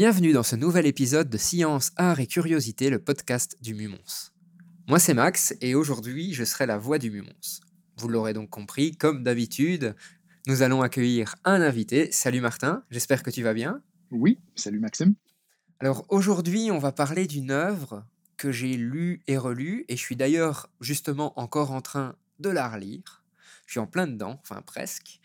Bienvenue dans ce nouvel épisode de Science, Art et Curiosité, le podcast du Mumons. Moi c'est Max et aujourd'hui je serai la voix du Mumons. Vous l'aurez donc compris, comme d'habitude, nous allons accueillir un invité. Salut Martin, j'espère que tu vas bien. Oui, salut Maxime. Alors aujourd'hui on va parler d'une œuvre que j'ai lue et relue et je suis d'ailleurs justement encore en train de la relire. Je suis en plein dedans, enfin presque.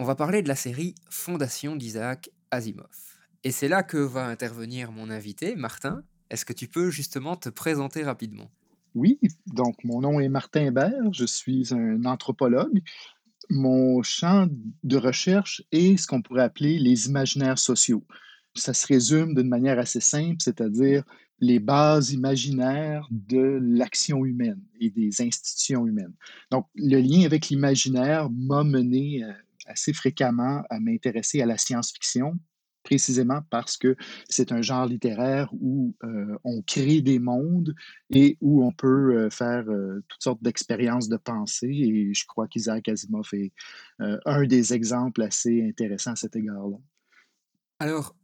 On va parler de la série Fondation d'Isaac Asimov. Et c'est là que va intervenir mon invité, Martin. Est-ce que tu peux justement te présenter rapidement? Oui, donc mon nom est Martin Hébert, je suis un anthropologue. Mon champ de recherche est ce qu'on pourrait appeler les imaginaires sociaux. Ça se résume d'une manière assez simple, c'est-à-dire les bases imaginaires de l'action humaine et des institutions humaines. Donc, le lien avec l'imaginaire m'a mené euh, assez fréquemment à m'intéresser à la science-fiction, précisément parce que c'est un genre littéraire où euh, on crée des mondes et où on peut euh, faire euh, toutes sortes d'expériences de pensée. Et je crois qu'Isaac Asimov est un des exemples assez intéressants à cet égard-là. Alors,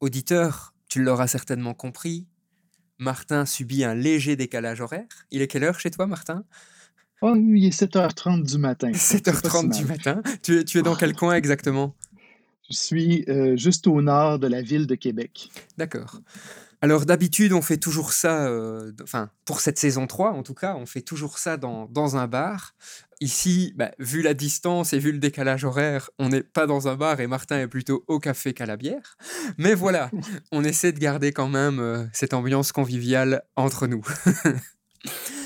auditeur, tu l'auras certainement compris, Martin subit un léger décalage horaire. Il est quelle heure chez toi, Martin? Oh, il est 7h30 du matin. 7h30 du matin. Tu tu es dans quel coin exactement? Je suis euh, juste au nord de la ville de Québec. D'accord. Alors d'habitude, on fait toujours ça, euh, enfin pour cette saison 3 en tout cas, on fait toujours ça dans, dans un bar. Ici, bah, vu la distance et vu le décalage horaire, on n'est pas dans un bar et Martin est plutôt au café qu'à la bière. Mais voilà, on essaie de garder quand même euh, cette ambiance conviviale entre nous.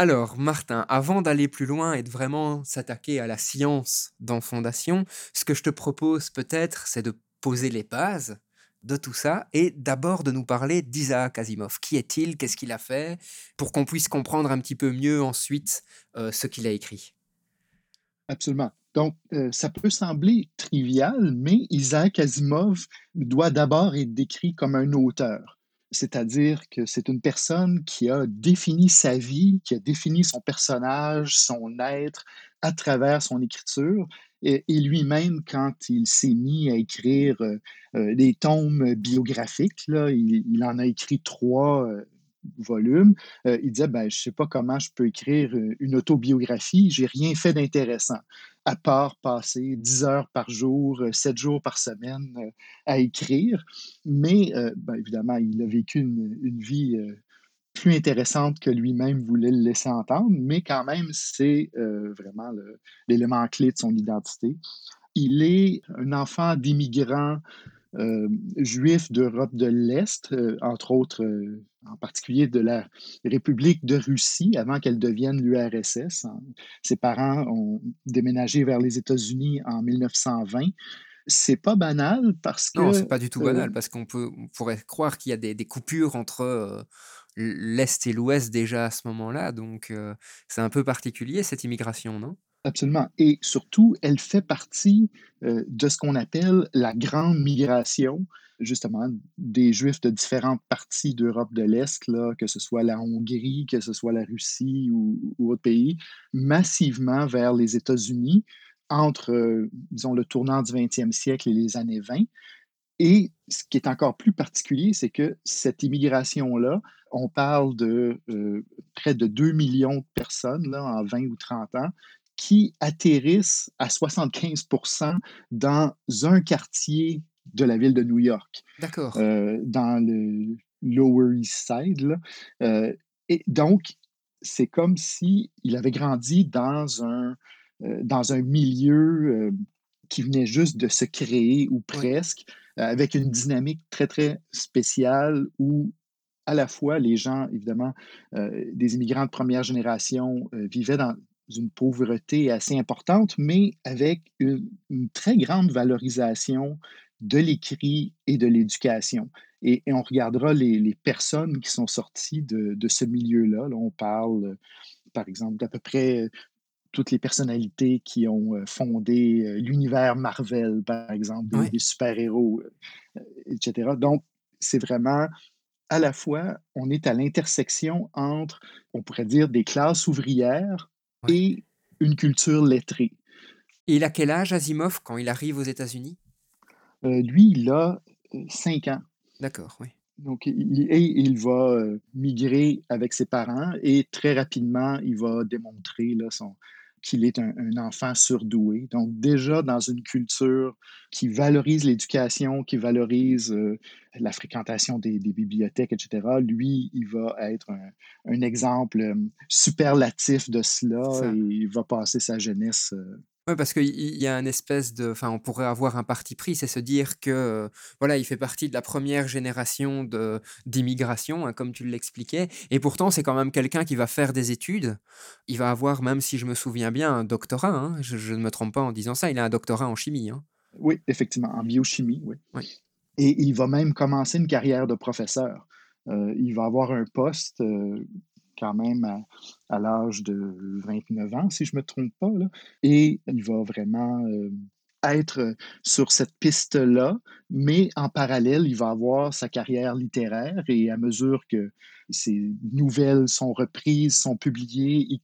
Alors, Martin, avant d'aller plus loin et de vraiment s'attaquer à la science dans Fondation, ce que je te propose peut-être, c'est de poser les bases de tout ça et d'abord de nous parler d'Isaac Asimov. Qui est-il? Qu'est-ce qu'il a fait? Pour qu'on puisse comprendre un petit peu mieux ensuite euh, ce qu'il a écrit. Absolument. Donc, euh, ça peut sembler trivial, mais Isaac Asimov doit d'abord être décrit comme un auteur c'est-à-dire que c'est une personne qui a défini sa vie, qui a défini son personnage, son être à travers son écriture. Et, lui-même, quand il s'est mis à écrire euh, euh, des tomes biographiques, il, en a écrit trois euh, volume, euh, il disait ben, Je ne sais pas comment je peux écrire une autobiographie, j'ai rien fait d'intéressant, à part passer 10 heures par jour, 7 euh, jours par semaine à écrire. Mais ben, évidemment, il a vécu une, une vie plus intéressante que lui-même voulait le laisser entendre, mais quand même, c'est vraiment l'élément clé de son identité. Il est un enfant d'immigrants euh, juifs d'Europe de l'Est, euh, entre autres, euh, en particulier de la République de Russie, avant qu'elle devienne l'URSS. Ses parents ont déménagé vers les États-Unis en 1920 c'est pas banal parce que. Non, c'est pas du tout banal parce qu'on peut, on pourrait croire qu'il y a des, des coupures entre l'Est et l'Ouest déjà à ce moment-là. Donc, c'est un peu particulier cette immigration, non? Absolument. Et surtout, elle fait partie euh, de ce qu'on appelle la grande migration, justement, des Juifs de différentes parties d'Europe de l'Est, que ce soit la Hongrie, que ce soit la Russie ou, ou autres pays, massivement vers les États-Unis entre, euh, disons, le tournant du 20e siècle et les années 20. Et ce qui est encore plus particulier, c'est que cette immigration-là, on parle de euh, près de 2 millions de personnes là, en 20 ou 30 ans, qui atterrissent à 75 dans un quartier de la ville de New York. D'accord. Euh, dans le Lower East Side. Euh, et donc, c'est comme s'il avait grandi dans un, euh, dans un milieu qui venait juste de se créer, ou presque, avec une dynamique très, très spéciale où à la fois les gens, évidemment, des immigrants de première génération vivaient dans, d'une pauvreté assez importante, mais avec une, très grande valorisation de l'écrit et de l'éducation. Et, on regardera les, personnes qui sont sorties de, ce milieu-là. Là, on parle, par exemple, d'à peu près toutes les personnalités qui ont fondé l'univers Marvel, par exemple, des, super-héros, etc. Donc, c'est vraiment à la fois, on est à l'intersection entre, on pourrait dire, des classes ouvrières et une culture lettrée. Et il a quel âge, Asimov, quand il arrive aux États-Unis? Euh, Lui, il a 5 ans. D'accord, oui. Donc, il, il va euh, migrer avec ses parents et très rapidement, il va démontrer là, son, qu'il est un, enfant surdoué. Donc déjà dans une culture qui valorise l'éducation, qui valorise euh, la fréquentation des, bibliothèques, etc., lui, il va être un, exemple euh, superlatif de cela et il va passer sa jeunesse. Euh, oui, parce qu'il y a une espèce de. Enfin, on pourrait avoir un parti pris, c'est se dire que, voilà, il fait partie de la première génération d'immigration, hein, comme tu l'expliquais. Et pourtant, c'est quand même quelqu'un qui va faire des études. Il va avoir, même si je me souviens bien, un doctorat. Hein. Je, ne me trompe pas en disant ça. Il a un doctorat en chimie. Hein. Oui, effectivement, en biochimie, oui. Et il va même commencer une carrière de professeur. Euh, il va avoir un poste euh, quand même à, l'âge de 29 ans, si je ne me trompe pas. Et il va vraiment euh, être sur cette piste-là, mais en parallèle, il va avoir sa carrière littéraire et à mesure que ses nouvelles sont reprises, sont publiées,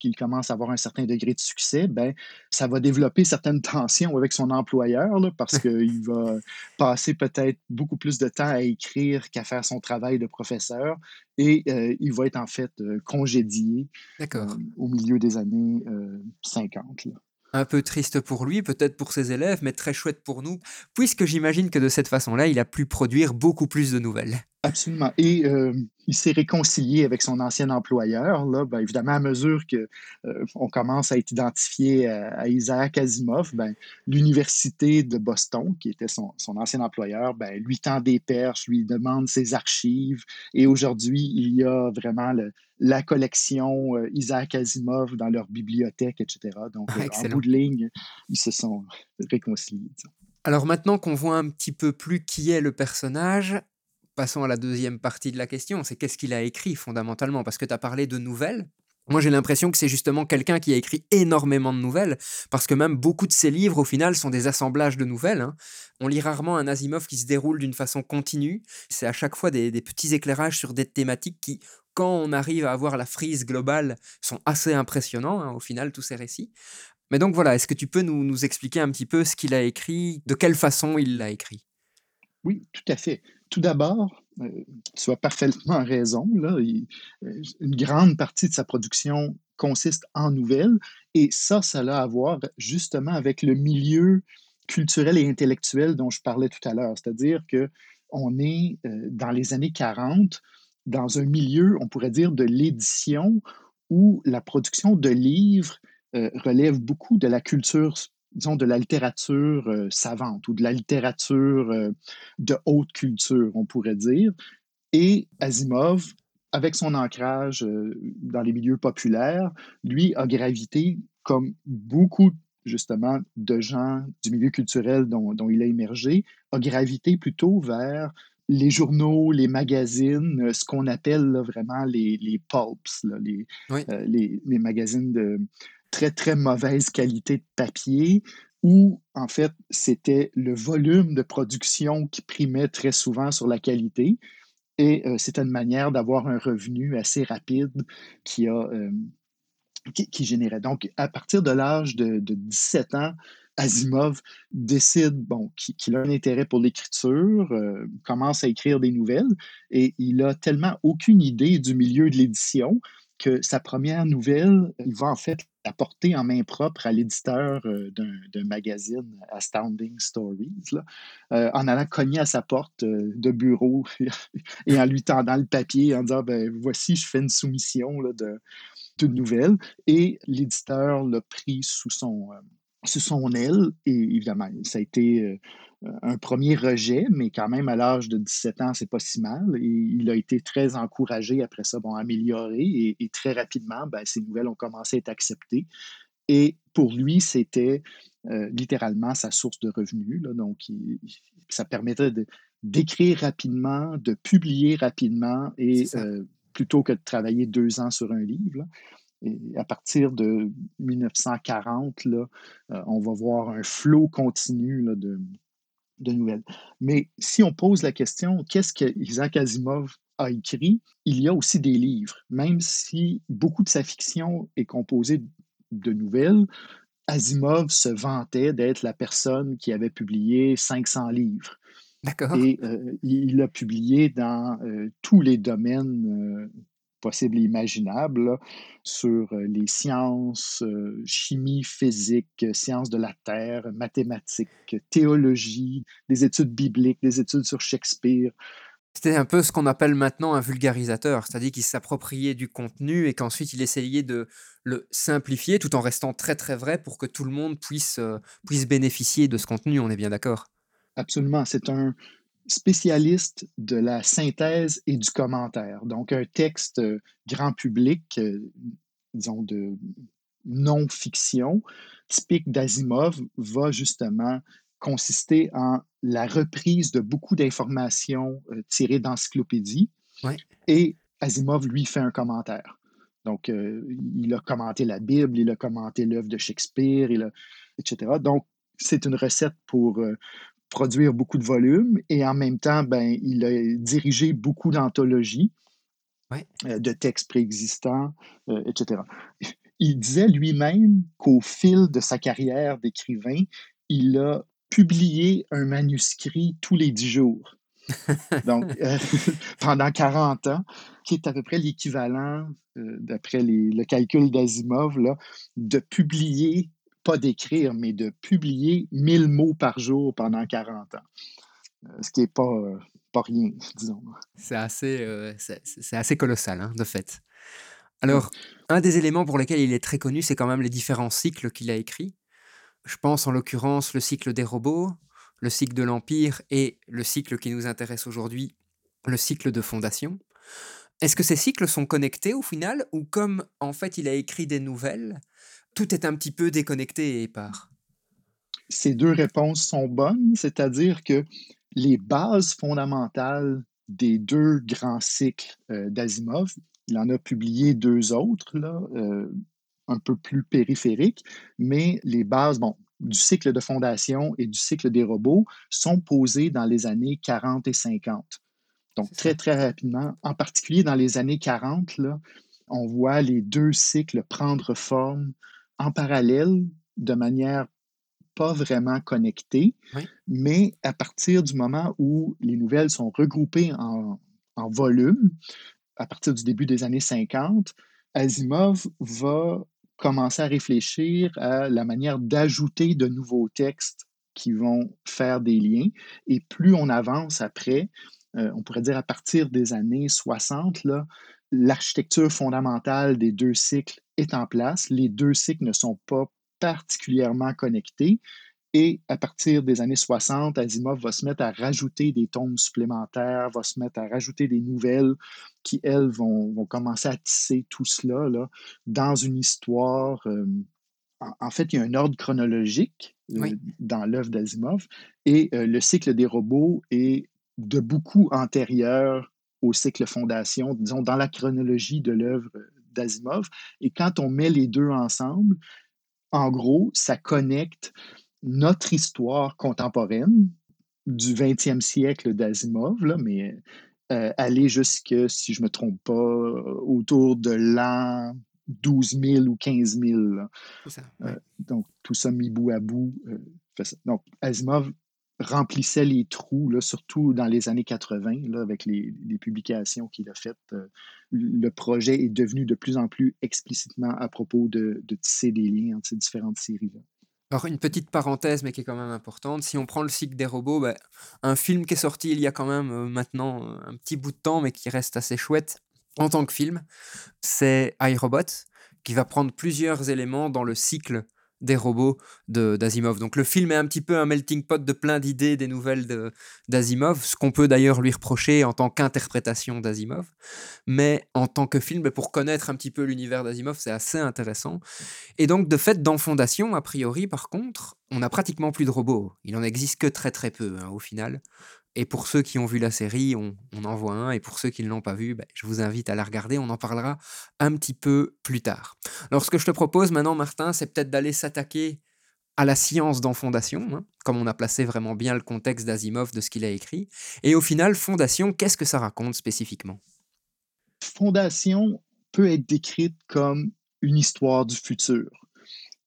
qu'il commence à avoir un certain degré de succès, ben, ça va développer certaines tensions avec son employeur là, parce qu'il va passer peut-être beaucoup plus de temps à écrire qu'à faire son travail de professeur et euh, il va être en fait euh, congédié euh, au milieu des années 50. Là un peu triste pour lui, peut-être pour ses élèves, mais très chouette pour nous, puisque j'imagine que de cette façon-là, il a pu produire beaucoup plus de nouvelles. Absolument. Et euh, il s'est réconcilié avec son ancien employeur. Là, ben, évidemment, à mesure qu'on euh, commence à être identifié à, Isaac Asimov, ben, l'université de Boston, qui était son, ancien employeur, ben, lui tend des perches, lui demande ses archives. Et aujourd'hui, il y a vraiment la collection euh, Isaac Asimov dans leur bibliothèque, etc. Donc, en bout de ligne, ils se sont réconciliés. Alors maintenant qu'on voit un petit peu plus qui est le personnage, passons à la deuxième partie de la question, c'est qu'est-ce qu'il a écrit fondamentalement? Parce que tu as parlé de nouvelles. Moi, j'ai l'impression que c'est justement quelqu'un qui a écrit énormément de nouvelles, parce que même beaucoup de ses livres, au final, sont des assemblages de nouvelles. Hein. On lit rarement un Asimov qui se déroule d'une façon continue. C'est à chaque fois des, petits éclairages sur des thématiques qui, quand on arrive à avoir la frise globale, sont assez impressionnants, hein, au final, tous ces récits. Mais donc voilà, est-ce que tu peux nous, expliquer un petit peu ce qu'il a écrit, de quelle façon il l'a écrit? Oui, tout à fait. Tout d'abord, euh, tu as parfaitement raison. Là, euh, une grande partie de sa production consiste en nouvelles et ça, ça a à voir justement avec le milieu culturel et intellectuel dont je parlais tout à l'heure. C'est-à-dire que on est euh, dans les années 40 dans un milieu, on pourrait dire, de l'édition où la production de livres relève beaucoup de la culture disons, de la littérature euh, savante ou de la littérature euh, de haute culture, on pourrait dire. Et Asimov, avec son ancrage euh, dans les milieux populaires, lui a gravité comme beaucoup justement de gens du milieu culturel dont il a émergé, a gravité plutôt vers les journaux, les magazines, ce qu'on appelle vraiment les, les pulps, les, les, les, magazines de, très, très mauvaise qualité de papier où, en fait, c'était le volume de production qui primait très souvent sur la qualité. Et euh, c'était une manière d'avoir un revenu assez rapide qui a. Euh, qui, générait. Donc, à partir de l'âge de, 17 ans, Asimov décide bon, qu'il a un intérêt pour l'écriture, euh, commence à écrire des nouvelles, et il a tellement aucune idée du milieu de l'édition que sa première nouvelle, il va en fait la porter en main propre à l'éditeur euh, d'un magazine Astounding Stories, euh, en allant cogner à sa porte de bureau et en lui tendant le papier en disant ben, Voici, je fais une soumission de toute nouvelle. Et l'éditeur l'a pris sous son, sous son aile et évidemment, ça a été un premier rejet, mais quand même à l'âge de 17 ans, c'est pas si mal. Et il a été très encouragé après ça, bon, amélioré et, très rapidement, ben, ces nouvelles ont commencé à être acceptées. Et pour lui, c'était euh, littéralement sa source de revenus. Là, donc, ça permettait d'écrire rapidement, de publier rapidement et euh, plutôt que de travailler deux ans sur un livre. là. Et à partir de 1940, là, euh, on va voir un flot continu là, de, de nouvelles. Mais si on pose la question, qu'est-ce que Isaac Asimov a écrit? Il y a aussi des livres. Même si beaucoup de sa fiction est composée de nouvelles, Asimov se vantait d'être la personne qui avait publié 500 livres. D'accord. Et euh, il il a publié dans euh, tous les domaines possibles et imaginables, là, sur euh, les sciences, euh, chimie, physique, euh, sciences de la Terre, mathématiques, théologie, des études bibliques, des études sur Shakespeare. C'était un peu ce qu'on appelle maintenant un vulgarisateur, c'est-à-dire qu'il s'appropriait du contenu et qu'ensuite il essayait de le simplifier tout en restant très très vrai pour que tout le monde puisse, euh, puisse bénéficier de ce contenu, on est bien d'accord? Absolument, c'est un spécialiste de la synthèse et du commentaire. Donc, un texte euh, grand public, euh, disons de non-fiction, typique d'Asimov, va justement consister en la reprise de beaucoup d'informations euh, tirées d'encyclopédies Ouais. et Asimov, lui, fait un commentaire. Donc, euh, il a commenté la Bible, il a commenté l'œuvre de Shakespeare, il a- etc. Donc, c'est une recette pour euh, produire beaucoup de volumes et en même temps, ben, il a dirigé beaucoup d'anthologies Ouais. euh, de textes préexistants, euh, etc. Il disait lui-même qu'au fil de sa carrière d'écrivain, il a publié un manuscrit tous les dix jours. Donc, euh, pendant 40 ans, qui est à peu près l'équivalent, d'après le calcul d'Asimov, de publier, pas d'écrire, mais de publier 1000 mots par jour pendant 40 ans. Euh, ce qui n'est pas, euh, pas rien, disons. C'est assez, euh, c'est c'est assez colossal, hein, de fait. Alors, un des éléments pour lesquels il est très connu, c'est quand même les différents cycles qu'il a écrits. Je pense en l'occurrence le cycle des robots, le cycle de l'Empire et le cycle qui nous intéresse aujourd'hui, le cycle de fondation. Est-ce que ces cycles sont connectés au final ou comme en fait il a écrit des nouvelles, tout est un petit peu déconnecté et épars Ces deux réponses sont bonnes, c'est-à-dire que les bases fondamentales des deux grands cycles euh, d'Asimov, il en a publié deux autres, là, euh, un peu plus périphériques, mais les bases bon, du cycle de fondation et du cycle des robots sont posées dans les années 40 et 50. Donc, très, très rapidement, en particulier dans les années 40, là, on voit les deux cycles prendre forme en parallèle de manière pas vraiment connectée, Oui. mais à partir du moment où les nouvelles sont regroupées en, en volume, à partir du début des années 50, Asimov va commencer à réfléchir à la manière d'ajouter de nouveaux textes qui vont faire des liens. Et plus on avance après, euh, on pourrait dire à partir des années 60, là, l'architecture fondamentale des deux cycles est en place. Les deux cycles ne sont pas particulièrement connectés. Et à partir des années 60, Asimov va se mettre à rajouter des tomes supplémentaires, va se mettre à rajouter des nouvelles qui, elles, vont, vont commencer à tisser tout cela là, dans une histoire. euh, en, en fait, il y a un ordre chronologique euh, Oui. dans l'œuvre d'Asimov et euh, le cycle des robots est de beaucoup antérieur au cycle fondation, disons, dans la chronologie de l'œuvre d'Asimov. Et quand on met les deux ensemble, en gros, ça connecte notre histoire contemporaine du 20e siècle d'Asimov, là, mais euh, aller jusque, si je ne me trompe pas, autour de l'an 12 000 ou 15 000. là. C'est ça. Euh, donc, tout ça mis bout à bout. euh. Donc, Asimov remplissait les trous, là, surtout dans les années 80, là, avec les, publications qu'il a faites. euh, le projet est devenu de plus en plus explicitement à propos de, tisser des liens entre ces différentes séries-là. Alors, une petite parenthèse, mais qui est quand même importante. Si on prend le cycle des robots, bah, un film qui est sorti il y a quand même euh, maintenant un petit bout de temps, mais qui reste assez chouette en tant que film, c'est iRobot, qui va prendre plusieurs éléments dans le cycle des robots de- d'Asimov. Donc le film est un petit peu un melting pot de plein d'idées des nouvelles d'Asimov, ce qu'on peut d'ailleurs lui reprocher en tant qu'interprétation d'Asimov. Mais en tant que film, pour connaître un petit peu l'univers d'Asimov, c'est assez intéressant. Et donc, de fait, dans Fondation, a priori, par contre, on n'a pratiquement plus de robots. Il en existe que très très peu, hein, au final. Et pour ceux qui ont vu la série, on, en voit un. Et pour ceux qui ne l'ont pas vu, ben, je vous invite à la regarder. On en parlera un petit peu plus tard. Alors, ce que je te propose maintenant, Martin, c'est peut-être d'aller s'attaquer à la science dans Fondation, hein, comme on a placé vraiment bien le contexte d'Asimov de ce qu'il a écrit. Et au final, Fondation, qu'est-ce que ça raconte spécifiquement? Fondation peut être décrite comme une histoire du futur.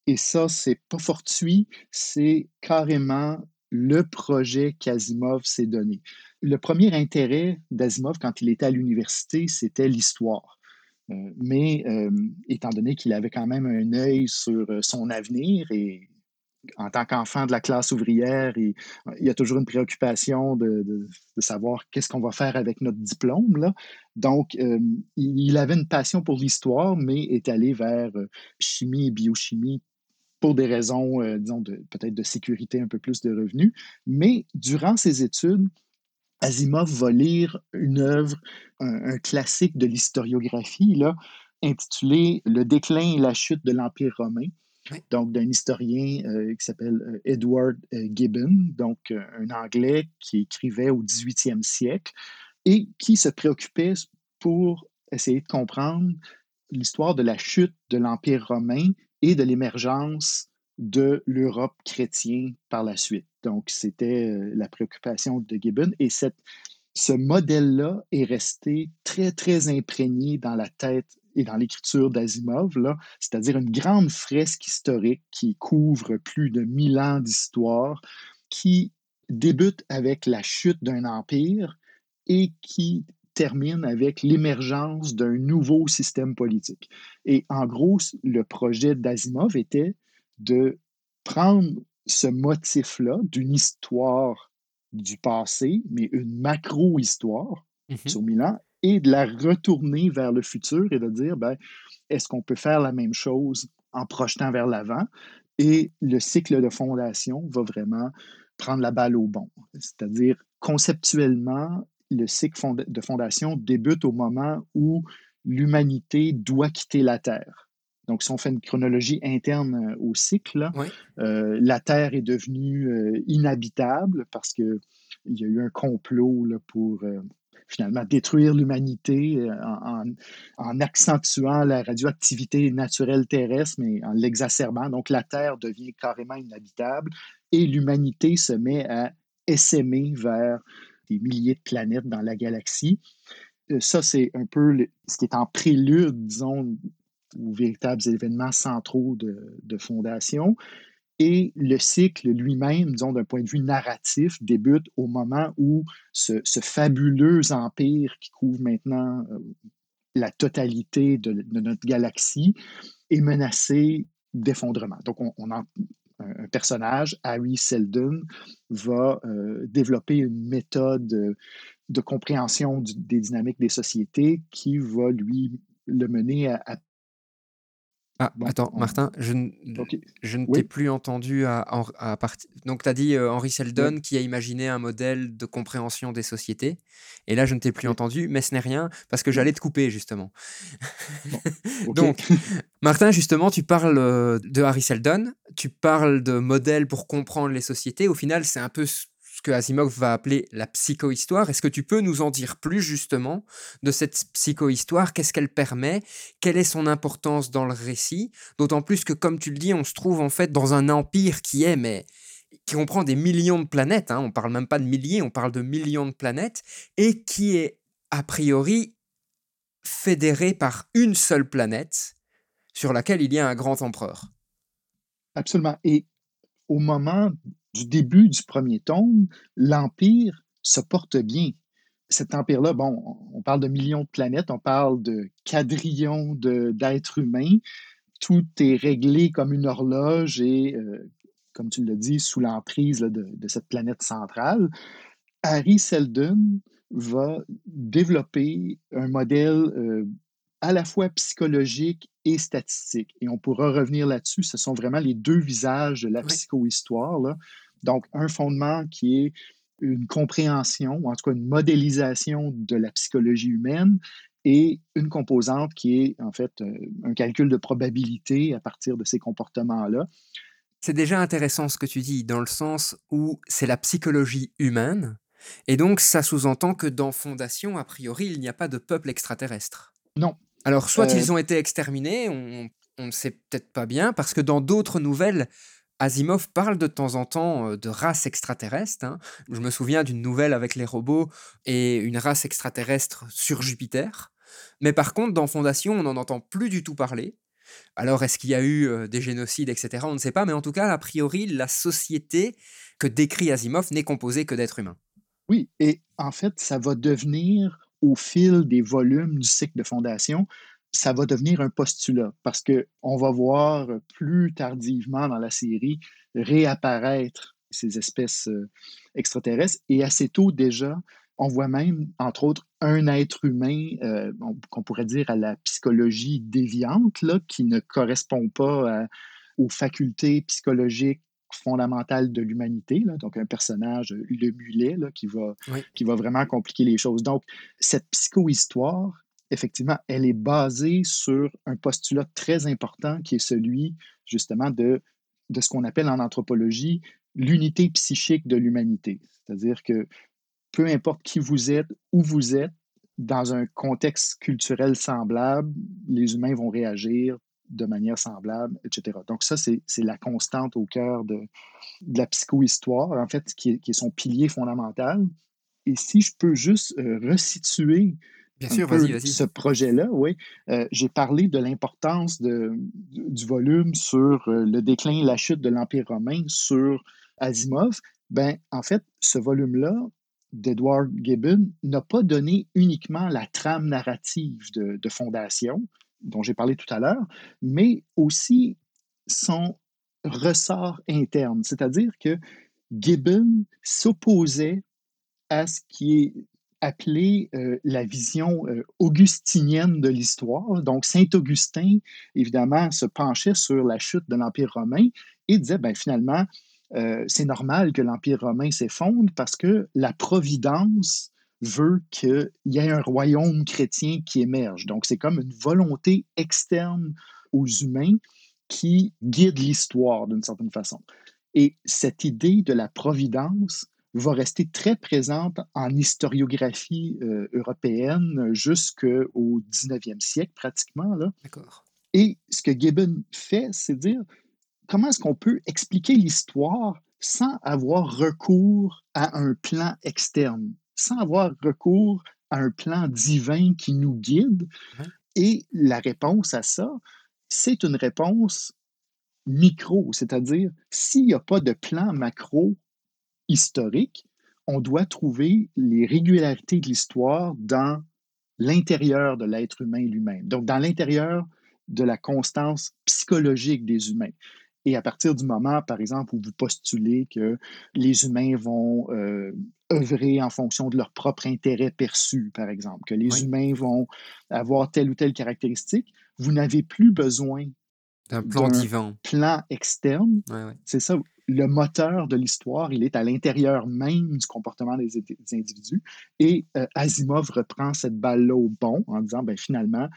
Et ça, c'est pas fortuit, c'est carrément le projet qu'Asimov s'est donné. Le premier intérêt d'Asimov quand il était à l'université, c'était l'histoire. Euh, mais euh, étant donné qu'il avait quand même un œil sur euh, son avenir et en tant qu'enfant de la classe ouvrière, il, il y a toujours une préoccupation de, savoir qu'est-ce qu'on va faire avec notre diplôme. Là. Donc, il, avait une passion pour l'histoire, mais est allé vers chimie et biochimie pour des raisons, euh, disons, de, peut-être de sécurité, un peu plus de revenus. Mais durant ses études, Asimov va lire une œuvre, un, classique de l'historiographie, là, intitulé Le déclin et la chute de l'Empire romain. Donc, d'un historien euh, qui s'appelle euh, Edward Gibbon, donc un Anglais qui écrivait au 18e siècle et qui se préoccupait pour essayer de comprendre l'histoire de la chute de l'Empire romain et de l'émergence de l'Europe chrétienne par la suite. Donc, c'était euh, la préoccupation de Gibbon. Et ce modèle-là est resté très, très imprégné dans la tête et dans l'écriture d'Asimov, c'est-à-dire une grande fresque historique qui couvre plus de mille ans d'histoire, qui débute avec la chute d'un empire et qui termine avec l'émergence d'un nouveau système politique. Et en gros, le projet d'Asimov était de prendre ce motif-là d'une histoire du passé, mais une macro-histoire mm-hmm. sur Milan, et de la retourner vers le futur et de dire, ben, est-ce qu'on peut faire la même chose en projetant vers l'avant? Et le cycle de fondation va vraiment prendre la balle au bon. C'est-à-dire, conceptuellement, le cycle de fondation débute au moment où l'humanité doit quitter la Terre. Donc, si on fait une chronologie interne euh, au cycle, euh, la Terre est devenue euh, inhabitable parce qu'il y a eu un complot pour finalement détruire l'humanité en, en, accentuant la radioactivité naturelle terrestre, mais en l'exacerbant. Donc, la Terre devient carrément inhabitable et l'humanité se met à essaimer vers des milliers de planètes dans la galaxie. Euh, ça, c'est un peu ce qui est en prélude, disons, aux véritables événements centraux de, de fondation. Et le cycle lui-même, disons, d'un point de vue narratif, débute au moment où ce, fabuleux empire qui couvre maintenant euh, la totalité de, notre galaxie est menacé d'effondrement. Donc, on, on en, un, personnage, Harry Seldon, va euh, développer une méthode de compréhension des dynamiques des sociétés qui va lui le mener à, ah, attends, Martin, je, je ne t'ai plus entendu à, à, partir. Donc, tu as dit euh, Henry Seldon qui a imaginé un modèle de compréhension des sociétés. Et là, je ne t'ai plus entendu, mais ce n'est rien parce que j'allais te couper, justement. Donc, Martin, justement, tu parles euh, de Harry Seldon, tu parles de modèles pour comprendre les sociétés. Au final, c'est un peu que Asimov va appeler la psychohistoire. Est-ce que tu peux nous en dire plus justement de cette psychohistoire? Qu'est-ce qu'elle permet? Quelle est son importance dans le récit? D'autant plus que, comme tu le dis, on se trouve en fait dans un empire qui est, mais qui comprend des millions de planètes. Hein. On parle même pas de milliers, on parle de millions de planètes et qui est a priori fédéré par une seule planète sur laquelle il y a un grand empereur. Absolument. Et au moment du début du premier tome, l'Empire se porte bien. Cet empire-là, bon, on parle de millions de planètes, on parle de quadrillions d'êtres humains. Tout est réglé comme une horloge et, euh, comme tu l'as dit, sous l'emprise de, cette planète centrale. Harry Seldon va développer un modèle euh, à la fois psychologique et statistique. Et on pourra revenir là-dessus. Ce sont vraiment les deux visages de la psychohistoire. Là. Donc, un fondement qui est une compréhension, ou en tout cas une modélisation de la psychologie humaine, et une composante qui est en fait euh, un calcul de probabilité à partir de ces comportements-là. C'est déjà intéressant ce que tu dis, dans le sens où c'est la psychologie humaine, Et donc, ça sous-entend que dans Fondation, a priori, il n'y a pas de peuple extraterrestre. Non. Alors, soit Euh, ils ont été exterminés, on on ne sait peut-être pas bien, parce que dans d'autres nouvelles, Asimov parle de temps en temps euh, de races extraterrestres. hein. Je me souviens d'une nouvelle avec les robots et une race extraterrestre sur Jupiter. Mais par contre, dans Fondation, on n'en entend plus du tout parler. Alors, est-ce qu'il y a eu euh, des génocides, etc. On ne sait pas, mais en tout cas, a priori, la société que décrit Asimov n'est composée que d'êtres humains. Oui, et en fait, ça va devenir, au fil des volumes du cycle de fondation, ça va devenir un postulat parce que on va voir plus tardivement dans la série réapparaître ces espèces euh, extraterrestres. Et assez tôt déjà, on voit même, entre autres, un être humain euh, on- qu'on pourrait dire à la psychologie déviante, là, qui ne correspond pas aux facultés psychologiques fondamentales de l'humanité, donc un personnage, euh, le mulet, là, qui, va, Oui. qui va vraiment compliquer les choses. Donc, cette psychohistoire, effectivement, elle est basée sur un postulat très important qui est celui, justement, de, de ce qu'on appelle en anthropologie l'unité psychique de l'humanité. C'est-à-dire que peu importe qui vous êtes, où vous êtes, dans un contexte culturel semblable, les humains vont réagir de manière semblable, etc. Donc ça, c'est la constante au cœur de, de la psychohistoire, en fait, qui est, qui est son pilier fondamental. Et si je peux juste euh, resituer Bien ce projet-là, oui. Euh, J'ai parlé de l'importance du du volume sur euh, le déclin et la chute de l'Empire romain sur Asimov. Ben, en fait, ce volume-là d'Edward Gibbon n'a pas donné uniquement la trame narrative de, de Fondation, dont j'ai parlé tout à l'heure, mais aussi son ressort interne. C'est-à-dire que Gibbon s'opposait à ce qui est appelé euh, la vision euh, augustinienne de l'histoire. Donc, Saint-Augustin, évidemment, se penchait sur la chute de l'Empire romain et disait, ben, finalement, euh, c'est normal que l'Empire romain s'effondre parce que la providence veut qu'il y ait un royaume chrétien qui émerge. Donc, c'est comme une volonté externe aux humains qui guide l'histoire d'une certaine façon. Et cette idée de la providence va rester très présente en historiographie euh, européenne jusqu'au 19e siècle pratiquement. Là. D'accord. Et ce que Gibbon fait, c'est dire comment est-ce qu'on peut expliquer l'histoire sans avoir recours à un plan externe, sans avoir recours à un plan divin qui nous guide. Ouais. Et la réponse à ça, c'est une réponse micro, c'est-à-dire s'il n'y a pas de plan macro historique, on doit trouver les régularités de l'histoire dans l'intérieur de l'être humain lui-même, donc dans l'intérieur de la constance psychologique des humains. Et à partir du moment, par exemple, où vous postulez que les humains vont euh, œuvrer en fonction de leur propre intérêt perçu, par exemple, que les Oui. humains vont avoir telle ou telle caractéristique, vous n'avez plus besoin D'un plan d'un divin. plan externe. Ouais, ouais. C'est ça, le moteur de l'histoire, il est à l'intérieur même du comportement des, des individus. Et euh, Asimov reprend cette balle-là au bon en disant, ben, finalement,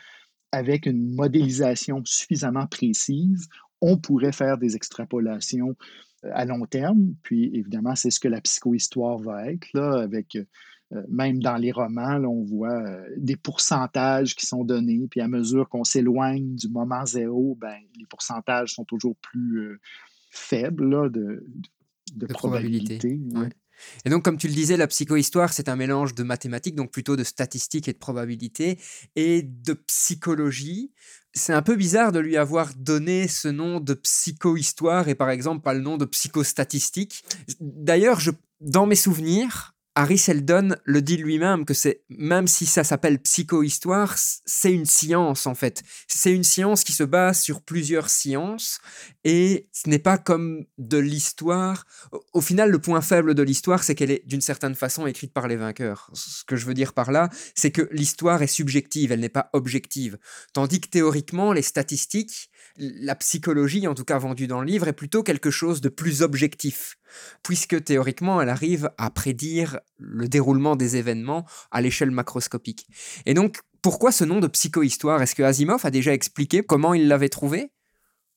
avec une modélisation suffisamment précise, on pourrait faire des extrapolations euh, à long terme. Puis, évidemment, c'est ce que la psychohistoire va être, là, avec euh, même dans les romans, là, on voit euh, des pourcentages qui sont donnés. Puis, à mesure qu'on s'éloigne du moment zéro, ben, les pourcentages sont toujours plus euh, faibles là, de, de, De probabilité, probabilité. ouais. ouais. Et donc, comme tu le disais, la psychohistoire, c'est un mélange de mathématiques, donc plutôt de statistiques et de probabilités, et de psychologie. C'est un peu bizarre de lui avoir donné ce nom de psychohistoire et par exemple pas le nom de psychostatistique. D'ailleurs, je, dans mes souvenirs, Harry Seldon le dit lui-même que c'est même si ça s'appelle psychohistoire, c'est une science en fait. C'est une science qui se base sur plusieurs sciences et ce n'est pas comme de l'histoire. Au- final, le point faible de l'histoire, c'est qu'elle est d'une certaine façon écrite par les vainqueurs. Ce que je veux dire par là, c'est que l'histoire est subjective, elle n'est pas objective. Tandis que théoriquement, les statistiques, la psychologie, en tout cas vendue dans le livre, est plutôt quelque chose de plus objectif puisque théoriquement, elle arrive à prédire le déroulement des événements à l'échelle macroscopique. Et donc, pourquoi ce nom de psychohistoire? Est-ce que Asimov a déjà expliqué comment il l'avait trouvé?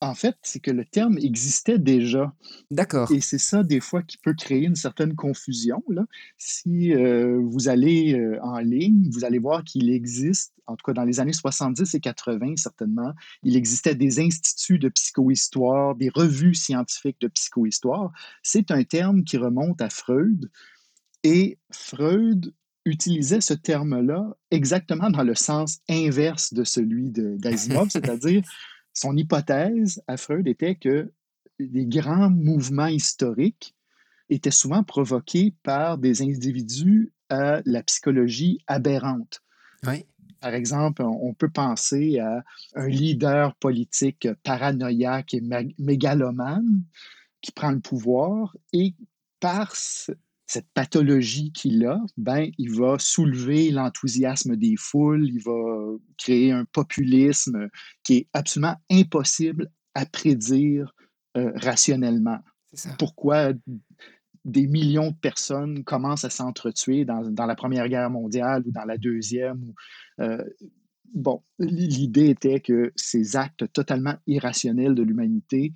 En fait, c'est que le terme existait déjà. D'accord. Et c'est ça, des fois, qui peut créer une certaine confusion. Là. Si euh, vous allez euh, en ligne, vous allez voir qu'il existe, en tout cas dans les années 70 et 80, certainement, il existait des instituts de psychohistoire, des revues scientifiques de psychohistoire. C'est un terme qui remonte à Freud. Et Freud utilisait ce terme-là exactement dans le sens inverse de celui d'Asimov, c'est-à-dire son hypothèse à Freud était que les grands mouvements historiques étaient souvent provoqués par des individus à la psychologie aberrante. Par exemple, on peut penser à un leader politique paranoïaque et mégalomane qui prend le pouvoir et par cette pathologie qu'il a, ben, il va soulever l'enthousiasme des foules, il va créer un populisme qui est absolument impossible à prédire euh, rationnellement. Pourquoi des millions de personnes commencent à s'entretuer dans, dans, la Première Guerre mondiale ou dans la Deuxième. Euh, bon, l'idée était que ces actes totalement irrationnels de l'humanité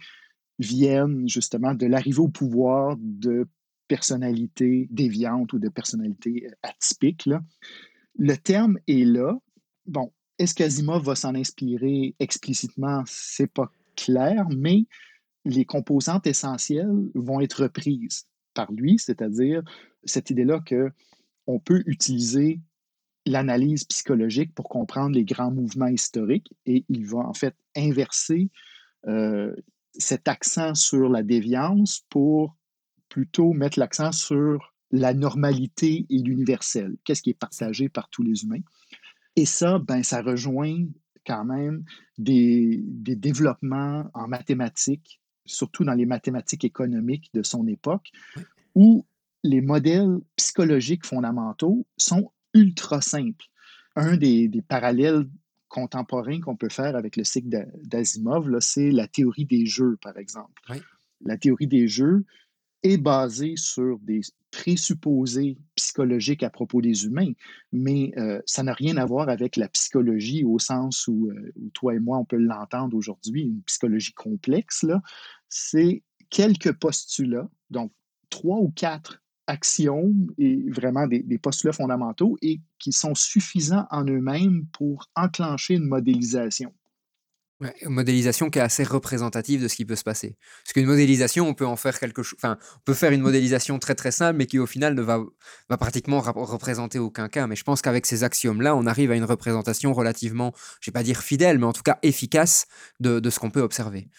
viennent justement de l'arrivée au pouvoir de personnalité déviante ou de personnalité euh, atypique. Le terme est là. Bon, est-ce qu'Asimov va s'en inspirer explicitement? C'est pas clair, mais les composantes essentielles vont être reprises par lui, c'est-à-dire cette idée-là que on peut utiliser l'analyse psychologique pour comprendre les grands mouvements historiques et il va en fait inverser euh, cet accent sur la déviance pour plutôt mettre l'accent sur la normalité et l'universel. Qu'est-ce qui est partagé par tous les humains? Et ça, ben, ça rejoint quand même des, des développements en mathématiques, surtout dans les mathématiques économiques de son époque, où les modèles psychologiques fondamentaux sont ultra simples. Un des, des parallèles contemporains qu'on peut faire avec le cycle d'Asimov, c'est la théorie des jeux, par exemple. La théorie des jeux, est basé sur des présupposés psychologiques à propos des humains, mais euh, ça n'a rien à voir avec la psychologie au sens où, euh, toi et moi, on peut l'entendre aujourd'hui, une psychologie complexe. C'est quelques postulats, donc trois ou quatre axiomes et vraiment des, des postulats fondamentaux et qui sont suffisants en eux-mêmes pour enclencher une modélisation une modélisation qui est assez représentative de ce qui peut se passer. Parce qu'une modélisation, on peut en faire quelque chose. Enfin, on peut faire une modélisation très très simple, mais qui au final ne va, va pratiquement représenter aucun cas. Mais je pense qu'avec ces axiomes-là, on arrive à une représentation relativement, je vais pas dire fidèle, mais en tout cas efficace de, de ce qu'on peut observer.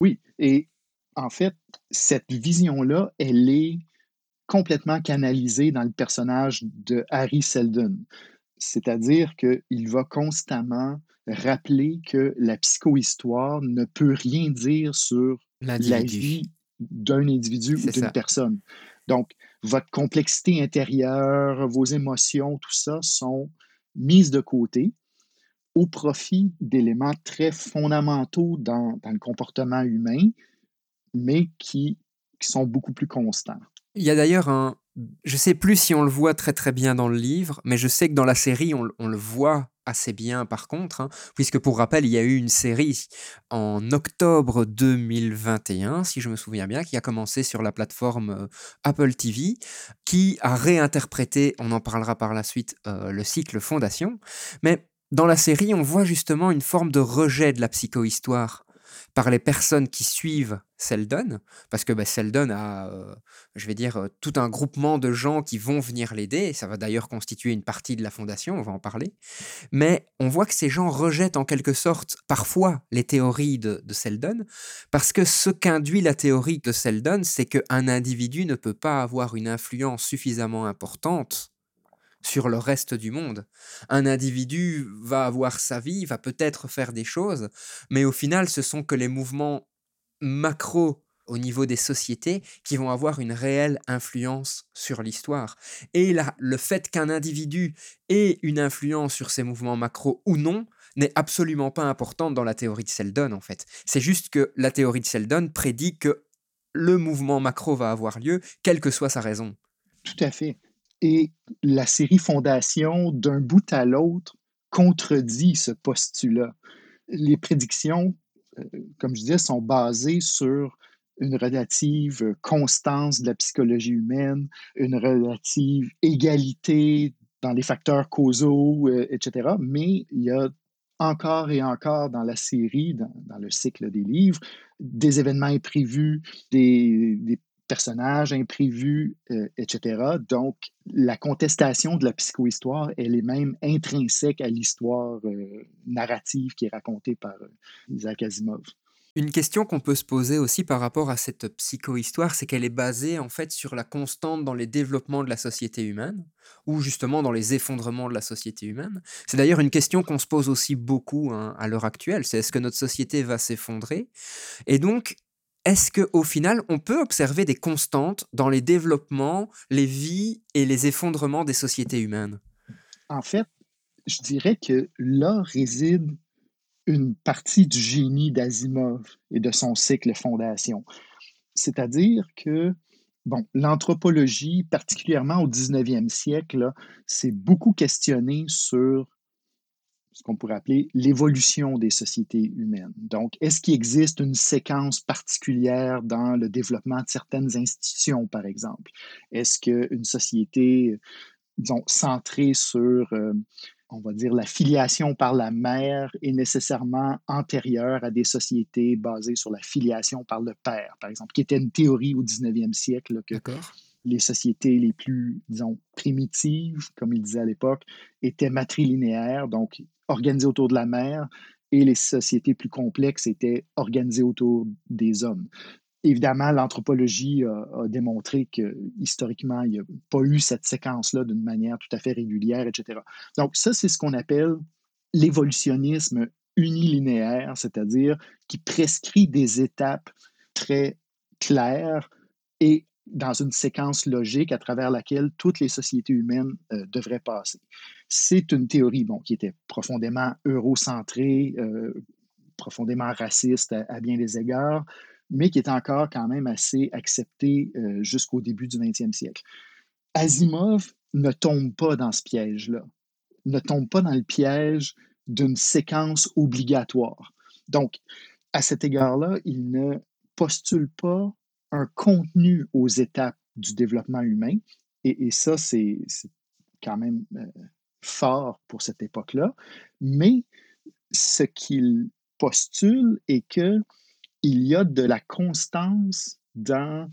Oui, et en fait, cette vision-là, elle est complètement canalisée dans le personnage de Harry Seldon. C'est-à-dire qu'il va constamment rappeler que la psychohistoire ne peut rien dire sur la vie d'un individu ou d'une personne. Donc, votre complexité intérieure, vos émotions, tout ça sont mises de côté au profit d'éléments très fondamentaux dans, le comportement humain, mais qui, sont beaucoup plus constants. Il y a d'ailleurs un... Je sais plus si on le voit très très bien dans le livre, mais je sais que dans la série, on, le voit assez bien par contre, hein, puisque pour rappel, il y a eu une série en octobre 2021, si je me souviens bien, qui a commencé sur la plateforme euh, Apple TV, qui a réinterprété, on en parlera par la suite, euh, le cycle Fondation. Mais dans la série, on voit justement une forme de rejet de la psychohistoire par les personnes qui suivent Seldon, parce que bah, Seldon a, euh, je vais dire, euh, tout un groupement de gens qui vont venir l'aider, ça va d'ailleurs constituer une partie de la fondation, on va en parler, mais on voit que ces gens rejettent en quelque sorte parfois les théories de, de Seldon, parce que ce qu'induit la théorie de Seldon, c'est qu'un individu ne peut pas avoir une influence suffisamment importante sur le reste du monde. Un individu va avoir sa vie, va peut-être faire des choses, mais au final, ce sont que les mouvements macro au niveau des sociétés qui vont avoir une réelle influence sur l'histoire. Et là, le fait qu'un individu ait une influence sur ces mouvements macro ou non n'est absolument pas important dans la théorie de Seldon en fait. C'est juste que la théorie de Seldon prédit que le mouvement macro va avoir lieu, quelle que soit sa raison. Tout à fait. Et la série Fondation, d'un bout à l'autre, contredit ce postulat. Les prédictions euh, comme je disais, sont basés sur une relative constance de la psychologie humaine, une relative égalité dans les facteurs causaux, euh, etc. Mais il y a encore et encore dans la série, dans, dans le cycle des livres, des événements imprévus, des, des personnages imprévus, euh, etc. Donc, la contestation de la psychohistoire, elle est même intrinsèque à l'histoire euh, narrative qui est racontée par euh, Isaac Asimov. Une question qu'on peut se poser aussi par rapport à cette psychohistoire, c'est qu'elle est basée en fait sur la constante dans les développements de la société humaine, ou justement dans les effondrements de la société humaine. C'est d'ailleurs une question qu'on se pose aussi beaucoup hein, à l'heure actuelle, c'est est-ce que notre société va s'effondrer? Et donc, est-ce qu'au final, on peut observer des constantes dans les développements, les vies et les effondrements des sociétés humaines? En fait, je dirais que là réside une partie du génie d'Asimov et de son cycle Fondation. C'est-à-dire que, bon, l'anthropologie, particulièrement au 19e siècle, s'est beaucoup questionnée sur ce qu'on pourrait appeler l'évolution des sociétés humaines. Donc, est-ce qu'il existe une séquence particulière dans le développement de certaines institutions, par exemple? Est-ce qu'une société, disons, centrée sur euh, on va dire, la filiation par la mère est nécessairement antérieure à des sociétés basées sur la filiation par le père, par exemple, qui était une théorie au 19e siècle que les sociétés les plus, disons, primitives, comme il disait à l'époque, étaient matrilinéaires, donc organisées autour de la mère, et les sociétés plus complexes étaient organisées autour des hommes. Évidemment, l'anthropologie a, démontré que historiquement, il n'y a pas eu cette séquence-là d'une manière tout à fait régulière, etc. Donc, ça, c'est ce qu'on appelle l'évolutionnisme unilinéaire, c'est-à-dire qui prescrit des étapes très claires et dans une séquence logique à travers laquelle toutes les sociétés humaines euh, devraient passer. C'est une théorie bon, qui était profondément eurocentrée, euh, profondément raciste à, bien des égards, mais qui est encore quand même assez accepté euh, jusqu'au début du 20e siècle. Asimov ne tombe pas dans ce piège-là, ne tombe pas dans le piège d'une séquence obligatoire. Donc, à cet égard-là, il ne postule pas un contenu aux étapes du développement humain, et, ça, c'est quand même euh, fort pour cette époque-là, mais ce qu'il postule est que il y a de la constance dans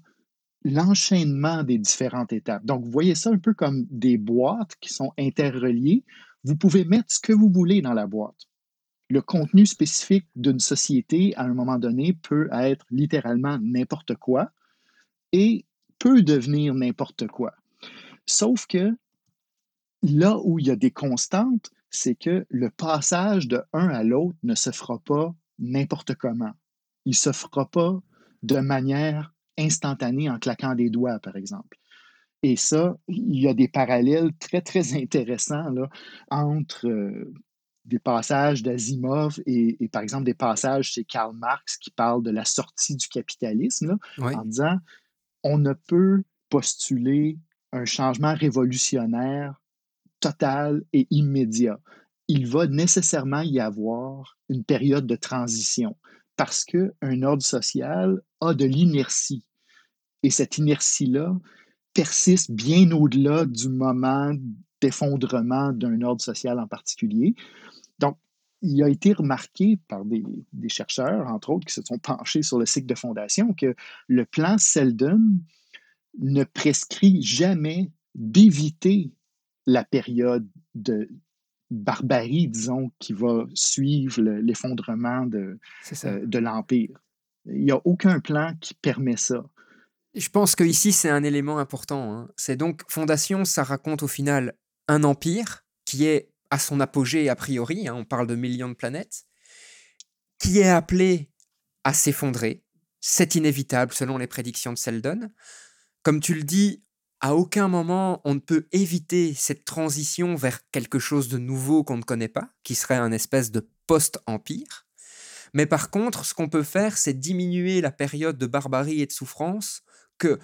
l'enchaînement des différentes étapes. Donc, vous voyez ça un peu comme des boîtes qui sont interreliées. Vous pouvez mettre ce que vous voulez dans la boîte. Le contenu spécifique d'une société, à un moment donné, peut être littéralement n'importe quoi et peut devenir n'importe quoi. Sauf que là où il y a des constantes, c'est que le passage de un à l'autre ne se fera pas n'importe comment il ne se fera pas de manière instantanée en claquant des doigts, par exemple. Et ça, il y a des parallèles très, très intéressants entre euh, des passages d'Asimov et, par exemple, des passages chez Karl Marx qui parlent de la sortie du capitalisme, en disant on ne peut postuler un changement révolutionnaire total et immédiat. Il va nécessairement y avoir une période de transition parce qu'un ordre social a de l'inertie. Et cette inertie-là persiste bien au-delà du moment d'effondrement d'un ordre social en particulier. Donc, il a été remarqué par des, chercheurs, entre autres, qui se sont penchés sur le cycle de fondation, que le plan Selden ne prescrit jamais d'éviter la période de barbarie, disons, qui va suivre l'effondrement de, euh, de l'Empire. Il n'y a aucun plan qui permet ça. Je pense que ici c'est un élément important. Hein. C'est donc Fondation, ça raconte au final un empire qui est à son apogée a priori, hein, on parle de millions de planètes, qui est appelé à s'effondrer. C'est inévitable selon les prédictions de Seldon. Comme tu le dis, à aucun moment on ne peut éviter cette transition vers quelque chose de nouveau qu'on ne connaît pas, qui serait un espèce de post-empire. Mais par contre, ce qu'on peut faire, c'est diminuer la période de barbarie et de souffrance que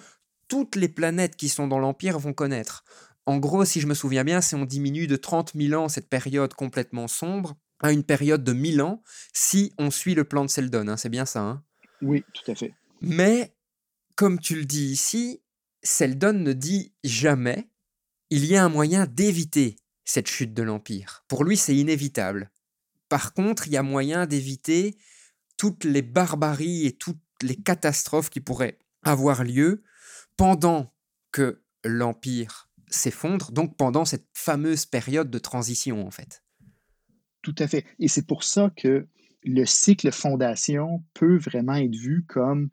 toutes les planètes qui sont dans l'Empire vont connaître. En gros, si je me souviens bien, si on diminue de 30 000 ans cette période complètement sombre, à une période de 1000 ans si on suit le plan de Seldon. Hein, c'est bien ça. Hein? Oui, tout à fait. Mais, comme tu le dis ici, Seldon ne dit jamais il y a un moyen d'éviter cette chute de l'Empire. Pour lui, c'est inévitable. Par contre, il y a moyen d'éviter toutes les barbaries et toutes les catastrophes qui pourraient avoir lieu pendant que l'Empire s'effondre, donc pendant cette fameuse période de transition, en fait. Tout à fait. Et c'est pour ça que le cycle fondation peut vraiment être vu comme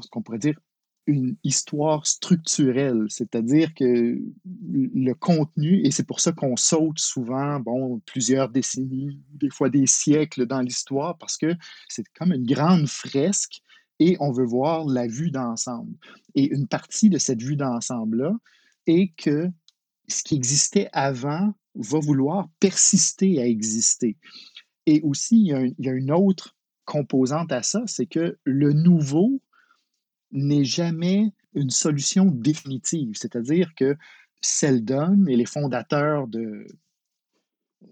ce qu'on pourrait dire une histoire structurelle, c'est-à-dire que le contenu, et c'est pour ça qu'on saute souvent, bon, plusieurs décennies, des fois des siècles dans l'histoire, parce que c'est comme une grande fresque et on veut voir la vue d'ensemble. Et une partie de cette vue d'ensemble-là est que ce qui existait avant va vouloir persister à exister. Et aussi, il y a, il y a une autre composante à ça, c'est que le nouveau n'est jamais une solution définitive. C'est-à-dire que Seldon et les fondateurs de,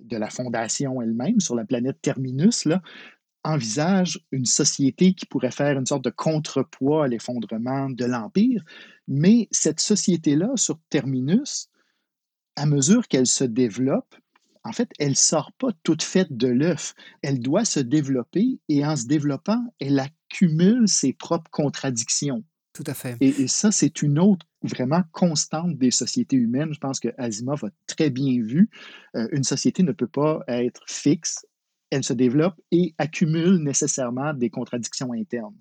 de la fondation elle-même sur la planète Terminus là, envisagent une société qui pourrait faire une sorte de contrepoids à l'effondrement de l'Empire. Mais cette société-là sur Terminus, à mesure qu'elle se développe, en fait, elle ne sort pas toute faite de l'œuf. Elle doit se développer et en se développant, elle accumule ses propres contradictions. Tout à fait. Et, ça, c'est une autre vraiment constante des sociétés humaines. Je pense que Asimov a très bien vu. Euh, une société ne peut pas être fixe. Elle se développe et accumule nécessairement des contradictions internes.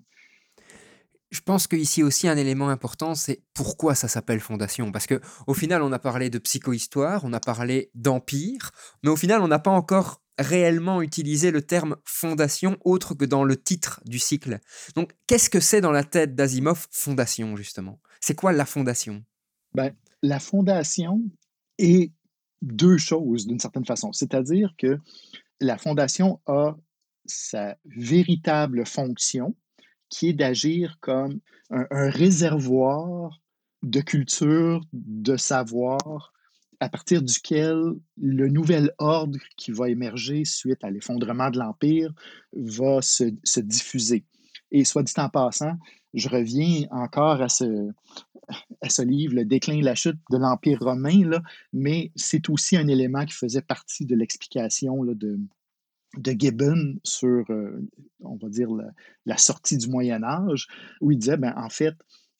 Je pense qu'ici aussi un élément important, c'est pourquoi ça s'appelle Fondation. Parce que au final, on a parlé de psychohistoire, on a parlé d'empire, mais au final, on n'a pas encore réellement utilisé le terme fondation autre que dans le titre du cycle. Donc, qu'est-ce que c'est dans la tête d'Asimov, fondation, justement? C'est quoi la fondation? Ben, La fondation est deux choses d'une certaine façon. C'est-à-dire que la fondation a sa véritable fonction, qui est d'agir comme un, réservoir de culture, de savoir, à partir duquel le nouvel ordre qui va émerger suite à l'effondrement de l'Empire va se, diffuser. Et soit dit en passant, je reviens encore à ce, à ce livre, Le déclin et la chute de l'Empire romain, là, mais c'est aussi un élément qui faisait partie de l'explication de, de Gibbon sur, euh, on va dire, la, sortie du Moyen Âge, où il disait, ben, en fait,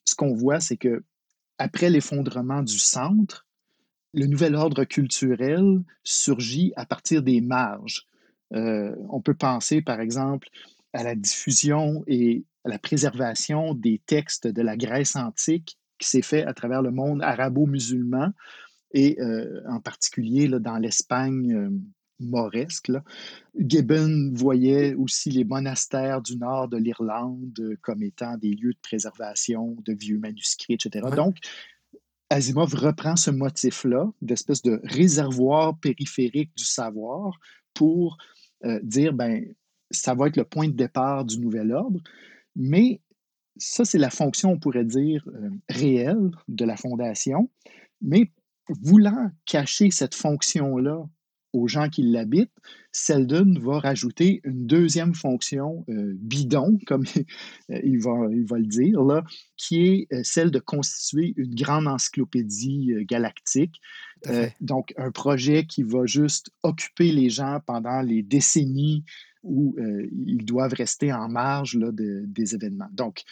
ce qu'on voit, c'est que après l'effondrement du centre, le nouvel ordre culturel surgit à partir des marges. Euh, on peut penser, par exemple, à la diffusion et à la préservation des textes de la Grèce antique qui s'est fait à travers le monde arabo-musulman et euh, en particulier là, dans l'Espagne moresque. Là. Gibbon voyait aussi les monastères du nord de l'Irlande euh, comme étant des lieux de préservation de vieux manuscrits, etc. Donc, Asimov reprend ce motif-là, d'espèce de réservoir périphérique du savoir, pour euh, dire, ben, ça va être le point de départ du nouvel ordre, mais ça, c'est la fonction, on pourrait dire, euh, réelle de la fondation, mais voulant cacher cette fonction-là aux gens qui l'habitent, Seldon va rajouter une deuxième fonction euh, bidon, comme il, va, il va le dire, là, qui est euh, celle de constituer une grande encyclopédie euh, galactique. donc, un projet qui va juste occuper les gens pendant les décennies où ils doivent rester en marge là, des événements. Donc,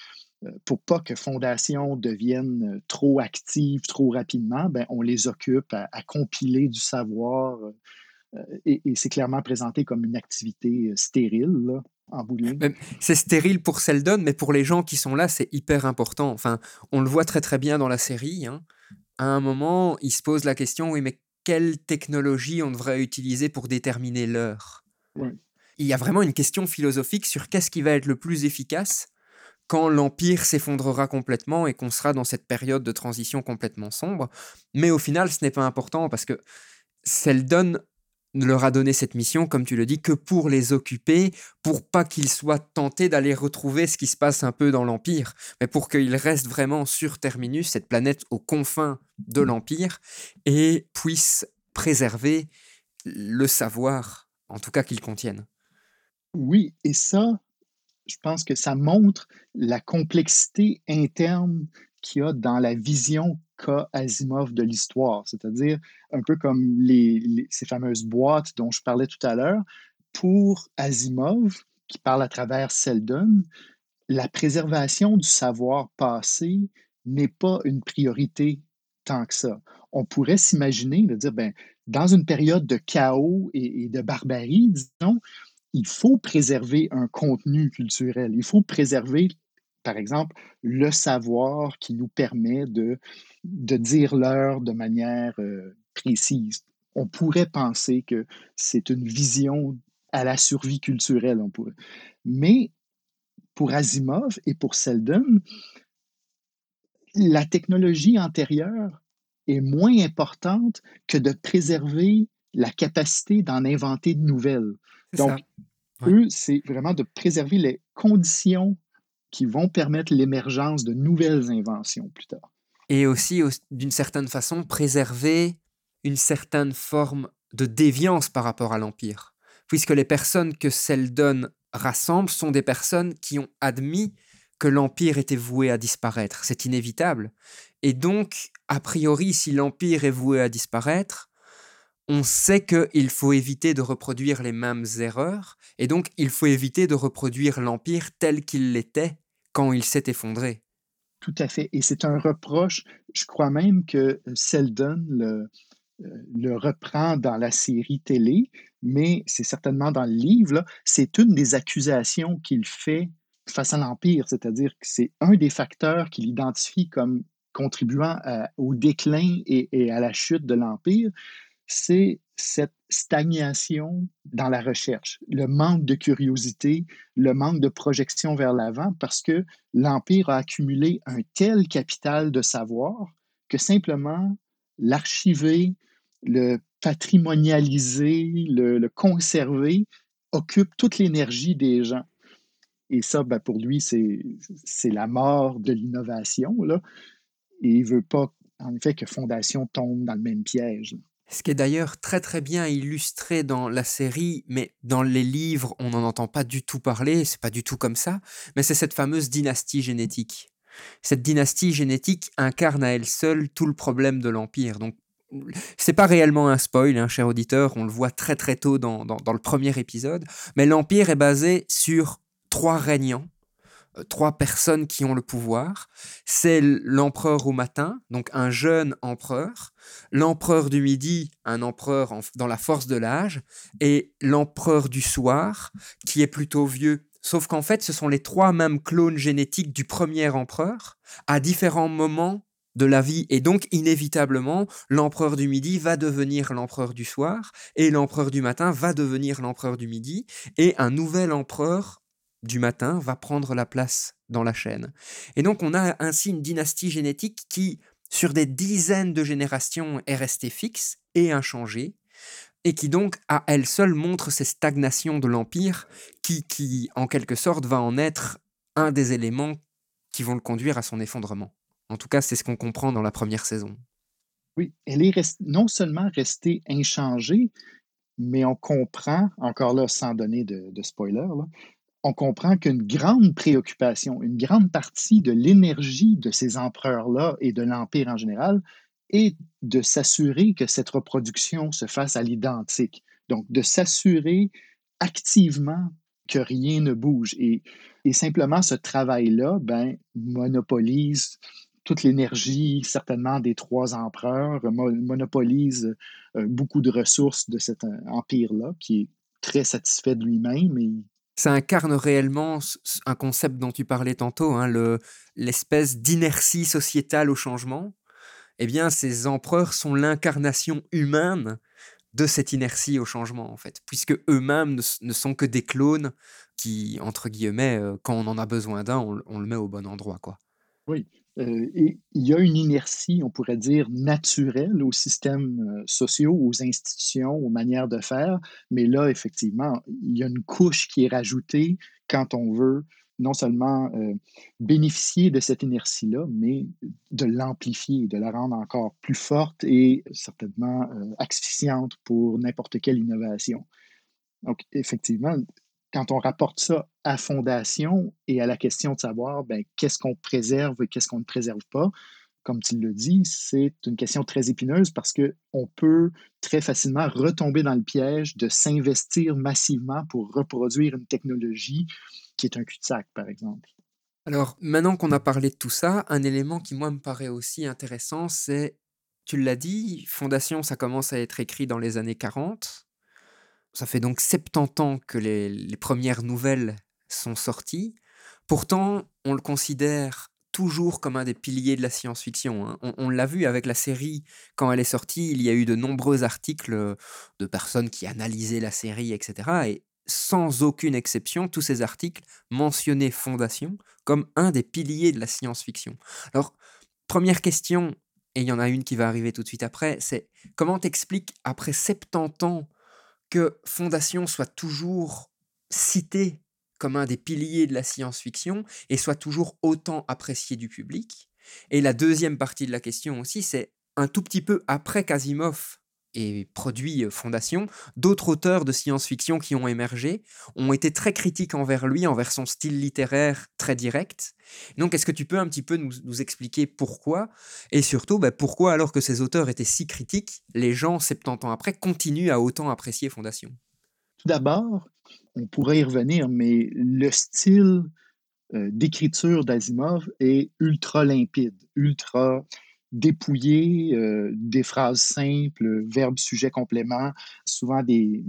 pour pas que Fondation devienne trop active trop rapidement, ben, on les occupe à, à compiler du savoir euh, et, c'est clairement présenté comme une activité euh, stérile, en bout C'est stérile pour Seldon, mais pour les gens qui sont là, c'est hyper important. Enfin, on le voit très très bien dans la série. Hein. À un moment, il se pose la question, oui, mais quelle technologie on devrait utiliser pour déterminer l'heure? Il y a vraiment une question philosophique sur qu'est-ce qui va être le plus efficace quand l'Empire s'effondrera complètement et qu'on sera dans cette période de transition complètement sombre. Mais au final, ce n'est pas important parce que Seldon ne leur a donné cette mission, comme tu le dis, que pour les occuper, pour pas qu'ils soient tentés d'aller retrouver ce qui se passe un peu dans l'Empire, mais pour qu'ils restent vraiment sur Terminus, cette planète aux confins de l'Empire, et puissent préserver le savoir en tout cas qu'ils contiennent. Oui, et ça, je pense que ça montre la complexité interne qu'il y a dans la vision qu'a Asimov de l'histoire, c'est-à-dire un peu comme ces fameuses boîtes dont je parlais tout à l'heure. Pour Asimov, qui parle à travers Seldon, la préservation du savoir passé n'est pas une priorité tant que ça. On pourrait s'imaginer de dire, ben, dans une période de chaos et, de barbarie, disons, il faut préserver un contenu culturel. Il faut préserver, par exemple, le savoir qui nous permet de, de dire l'heure de manière euh, précise. On pourrait penser que c'est une vision à la survie culturelle, on pourrait. Mais pour Asimov et pour Seldon, la technologie antérieure est moins importante que de préserver la capacité d'en inventer de nouvelles. Donc, eux, c'est vraiment de préserver les conditions qui vont permettre l'émergence de nouvelles inventions plus tard. Et aussi, d'une certaine façon, préserver une certaine forme de déviance par rapport à l'Empire. Puisque les personnes que Seldon rassemble sont des personnes qui ont admis que l'Empire était voué à disparaître. C'est inévitable. Et donc, a priori, si l'Empire est voué à disparaître, on sait qu'il faut éviter de reproduire les mêmes erreurs, et donc il faut éviter de reproduire l'Empire tel qu'il l'était quand il s'est effondré. Tout à fait. Et c'est un reproche, je crois même que Seldon le, euh, le reprend dans la série télé, mais c'est certainement dans le livre, c'est une des accusations qu'il fait face à l'Empire, c'est-à-dire que c'est un des facteurs qu'il identifie comme contribuant au déclin et, à la chute de l'Empire, c'est cette stagnation dans la recherche, le manque de curiosité, le manque de projection vers l'avant, parce que l'Empire a accumulé un tel capital de savoir que simplement l'archiver, le patrimonialiser, le, conserver, occupe toute l'énergie des gens. Et ça, ben, pour lui, c'est la mort de l'innovation. Et il ne veut pas, en effet, que Fondation tombe dans le même piège. Ce qui est d'ailleurs très très bien illustré dans la série, mais dans les livres, on n'en entend pas du tout parler, c'est pas du tout comme ça, mais c'est cette fameuse dynastie génétique. Cette dynastie génétique incarne à elle seule tout le problème de l'Empire. Donc c'est pas réellement un spoil, hein, cher auditeur, on le voit très très tôt dans, le premier épisode, mais l'Empire est basé sur trois régnants, trois personnes qui ont le pouvoir. C'est l'empereur au matin, donc un jeune empereur, l'empereur du midi, un empereur dans la force de l'âge, et l'empereur du soir, qui est plutôt vieux. Sauf qu'en fait, ce sont les trois mêmes clones génétiques du premier empereur, à différents moments de la vie. Et donc, inévitablement, l'empereur du midi va devenir l'empereur du soir, et l'empereur du matin va devenir l'empereur du midi, et un nouvel empereur du matin va prendre la place dans la chaîne. Et donc, on a ainsi une dynastie génétique qui, sur des dizaines de générations, est restée fixe et inchangée, et qui donc, à elle seule, montre ces stagnations de l'Empire, qui, qui, en quelque sorte, va en être un des éléments qui vont le conduire à son effondrement. En tout cas, c'est ce qu'on comprend dans la première saison. Oui, elle est non seulement restée inchangée, mais on comprend, encore là, sans donner de, spoiler, on comprend qu'une grande préoccupation, une grande partie de l'énergie de ces empereurs-là et de l'Empire en général est de s'assurer que cette reproduction se fasse à l'identique. Donc, de s'assurer activement que rien ne bouge. Et, simplement, ce travail-là ben, monopolise toute l'énergie, certainement, des trois empereurs, monopolise euh, beaucoup de ressources de cet euh, empire-là, qui est très satisfait de lui-même. Et... Ça incarne réellement un concept dont tu parlais tantôt, hein, l'espèce d'inertie sociétale au changement. Eh bien, ces empereurs sont l'incarnation humaine de cette inertie au changement, en fait, puisque eux-mêmes ne, sont que des clones qui, entre guillemets, euh, quand on en a besoin d'un, on, on, le met au bon endroit, quoi. Oui, euh, il y a une inertie, on pourrait dire, naturelle aux systèmes euh, sociaux, aux institutions, aux manières de faire, mais là, effectivement, il y a une couche qui est rajoutée quand on veut non seulement euh, bénéficier de cette inertie-là, mais de l'amplifier, de la rendre encore plus forte et certainement asphyxiante pour n'importe quelle innovation. Donc, effectivement, quand on rapporte ça à Fondation et à la question de savoir ben, qu'est-ce qu'on préserve et qu'est-ce qu'on ne préserve pas, comme tu le dis, c'est une question très épineuse parce qu'on peut très facilement retomber dans le piège de s'investir massivement pour reproduire une technologie qui est un cul-de-sac, par exemple. Alors, maintenant qu'on a parlé de tout ça, un élément qui, moi, me paraît aussi intéressant, c'est, tu l'as dit, Fondation, ça commence à être écrit dans les années 40. Ça fait donc 70 ans que les, premières nouvelles sont sorties. Pourtant, on le considère toujours comme un des piliers de la science-fiction. hein. On, on l'a vu avec la série, quand elle est sortie, il y a eu de nombreux articles de personnes qui analysaient la série, etc. Et sans aucune exception, tous ces articles mentionnaient Fondation comme un des piliers de la science-fiction. Alors, première question, et il y en a une qui va arriver tout de suite après, c'est comment t'expliques, après 70 ans, que Fondation soit toujours cité comme un des piliers de la science-fiction et soit toujours autant apprécié du public. Et la deuxième partie de la question aussi, c'est un tout petit peu après qu'Asimov ait produit Fondation, d'autres auteurs de science-fiction qui ont émergé ont été très critiques envers lui, envers son style littéraire très direct. Donc, est-ce que tu peux un petit peu nous, expliquer pourquoi Et surtout, bah, pourquoi, alors que ces auteurs étaient si critiques, les gens, 70 ans après, continuent à autant apprécier Fondation? Tout d'abord, on pourrait y revenir, mais le style d'écriture d'Asimov est ultra limpide, ultra dépouillé, euh, des phrases simples, verbe, sujet, complément, souvent des,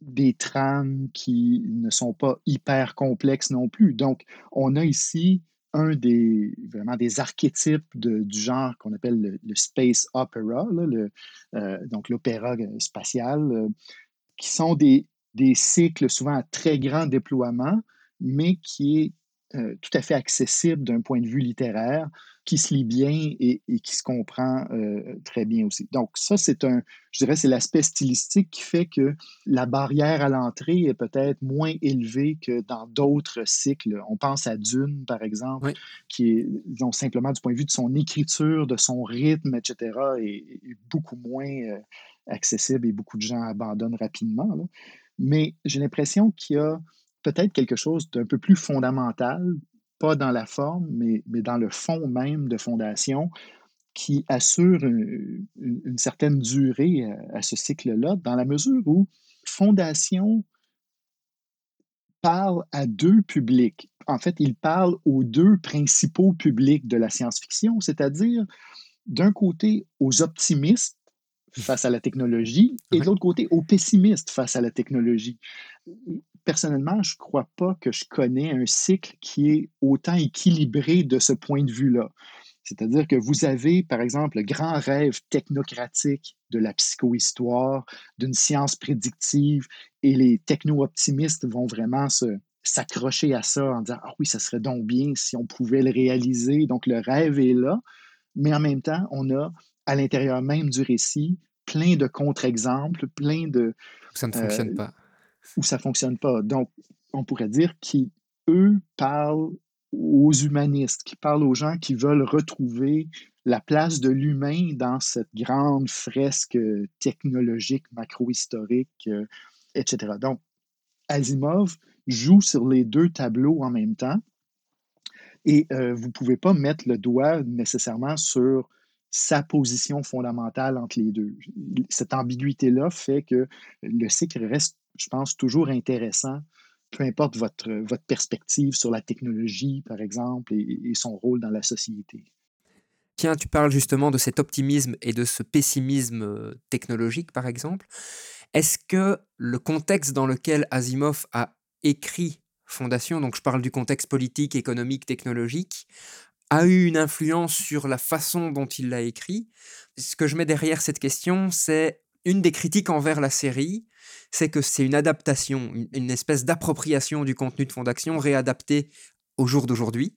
des trames qui ne sont pas hyper complexes non plus. Donc, on a ici un des vraiment des archétypes de- du genre qu'on appelle le, space opera, le, euh, donc l'opéra euh, spatial, euh, qui sont des, des cycles souvent à très grand déploiement, mais qui est euh, tout à fait accessible d'un point de vue littéraire, qui se lit bien et, et qui se comprend euh, très bien aussi. Donc ça, c'est un, je dirais, c'est l'aspect stylistique qui fait que la barrière à l'entrée est peut-être moins élevée que dans d'autres cycles. On pense à Dune, par exemple, Oui. qui est, disons, simplement du point de vue de son écriture, de son rythme, etc., est, est beaucoup moins euh, accessible et beaucoup de gens abandonnent rapidement. là. Mais j'ai l'impression qu'il y a peut-être quelque chose d'un peu plus fondamental, pas dans la forme, mais, mais dans le fond même de fondation, qui assure une, une- une certaine durée à, à ce cycle-là, dans la mesure où fondation parle à deux publics. En fait, il parle aux deux principaux publics de la science-fiction, c'est-à-dire d'un côté aux optimistes face à la technologie et de l'autre côté aux pessimistes face à la technologie. Personnellement, je ne crois pas que je connais un cycle qui est autant équilibré de ce point de vue-là. C'est-à-dire que vous avez, par exemple, le grand rêve technocratique de la psychohistoire, d'une science prédictive, et les techno-optimistes vont vraiment se, s'accrocher à ça en disant Ah oui, ça serait donc bien si on pouvait le réaliser. Donc le rêve est là, mais en même temps, on a à l'intérieur même du récit plein de contre-exemples, plein de Ça ne euh, fonctionne pas. Où ça ne fonctionne pas. Donc, on pourrait dire qu'eux parlent aux humanistes, qui parlent aux gens qui veulent retrouver la place de l'humain dans cette grande fresque euh, technologique, macro-historique, euh, etc. Donc, Asimov joue sur les deux tableaux en même temps et euh, vous ne pouvez pas mettre le doigt nécessairement sur sa position fondamentale entre les deux. Cette ambiguïté-là fait que le cycle reste, je pense, toujours intéressant, peu importe votre, votre perspective sur la technologie, par exemple, et, et son rôle dans la société. Tiens, tu parles justement de cet optimisme et de ce pessimisme euh, technologique, par exemple. Est-ce que le contexte dans lequel Asimov a écrit Fondation, donc je parle du contexte politique, économique, technologique, a eu une influence sur la façon dont il l'a écrit Ce que je mets derrière cette question, c'est une des critiques envers la série, c'est que c'est une adaptation, une, espèce d'appropriation du contenu de Fondation réadapté au jour d'aujourd'hui.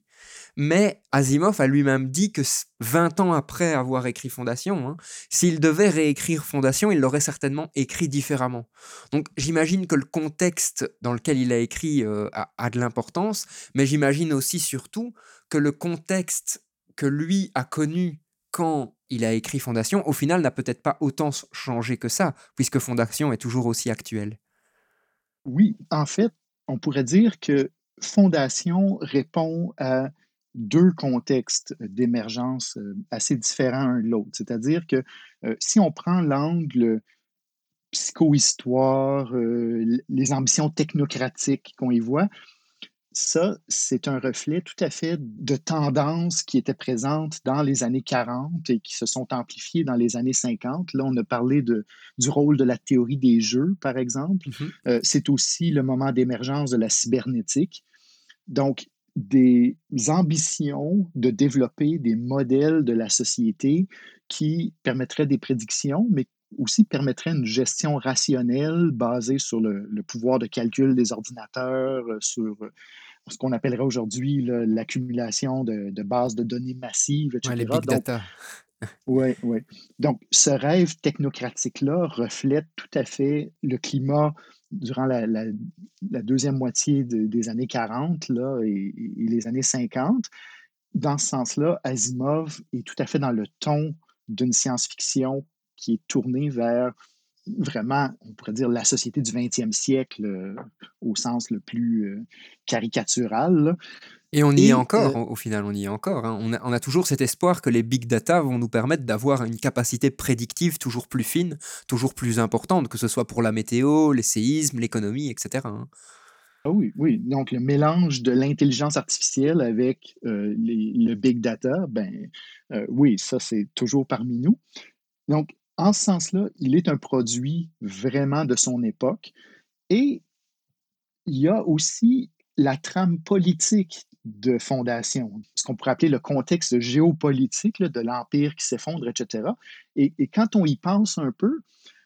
Mais Asimov a lui-même dit que 20 ans après avoir écrit Fondation, hein, s'il devait réécrire Fondation, il l'aurait certainement écrit différemment. Donc j'imagine que le contexte dans lequel il a écrit euh, a, a de l'importance, mais j'imagine aussi surtout que le contexte que lui a connu quand il a écrit Fondation, au final, n'a peut-être pas autant changé que ça, puisque Fondation est toujours aussi actuelle. Oui, en fait, on pourrait dire que Fondation répond à deux contextes d'émergence euh, assez différents l'un de l'autre. C'est-à-dire que euh, si on prend l'angle psychohistoire, euh, les ambitions technocratiques qu'on y voit, ça, c'est un reflet tout à fait de tendances qui étaient présentes dans les années 40 et qui se sont amplifiées dans les années 50. Là, on a parlé de, du rôle de la théorie des jeux, par exemple. Mm-hmm. c'est aussi le moment d'émergence de la cybernétique. Donc, des ambitions de développer des modèles de la société qui permettraient des prédictions, mais aussi permettraient une gestion rationnelle basée sur le, pouvoir de calcul des ordinateurs, euh, sur euh, ce qu'on appellerait aujourd'hui l'accumulation de, bases de données massives, etc. les big data. Oui, oui. Donc, ce rêve technocratique-là reflète tout à fait le climat durant la, deuxième moitié des années 40 là, et, les années 50. Dans ce sens-là, Asimov est tout à fait dans le ton d'une science-fiction qui est tournée vers vraiment, on pourrait dire, la société du 20e siècle euh, au sens le plus euh, caricatural. Et on y est encore, euh, au final, on y est encore. Hein. On, a, on, a, toujours cet espoir que les big data vont nous permettre d'avoir une capacité prédictive toujours plus fine, toujours plus importante, que ce soit pour la météo, les séismes, l'économie, etc. Hein. Ah oui, oui. Donc, le mélange de l'intelligence artificielle avec le big data, ben oui, ça, c'est toujours parmi nous. Donc, en ce sens-là, il est un produit vraiment de son époque. Et il y a aussi la trame politique de fondation, ce qu'on pourrait appeler le contexte géopolitique de l'Empire qui s'effondre, etc. Et, quand on y pense un peu,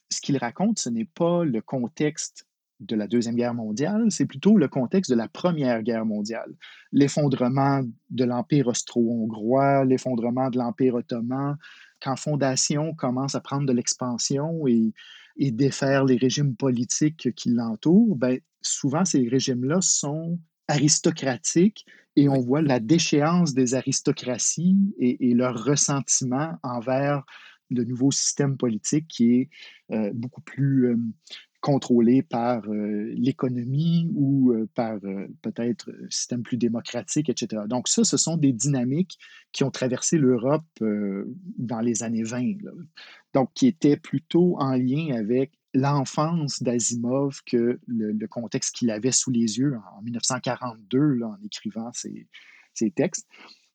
ce qu'il raconte, ce n'est pas le contexte de la Deuxième Guerre mondiale, c'est plutôt le contexte de la Première Guerre mondiale. L'effondrement de l'Empire austro-hongrois, l'effondrement de l'Empire ottoman, quand Fondation commence à prendre de l'expansion et, et, défaire les régimes politiques qui l'entourent, ben, souvent ces régimes-là sont aristocratiques et on voit la déchéance des aristocraties et, leur ressentiment envers le nouveau système politique qui est euh, beaucoup plus euh, contrôlé par euh, l'économie ou par peut-être un système plus démocratique, etc. Donc ça, ce sont des dynamiques qui ont traversé l'Europe dans les années 20, donc qui étaient plutôt en lien avec l'enfance d'Asimov que le, contexte qu'il avait sous les yeux en 1942 en écrivant ses, textes.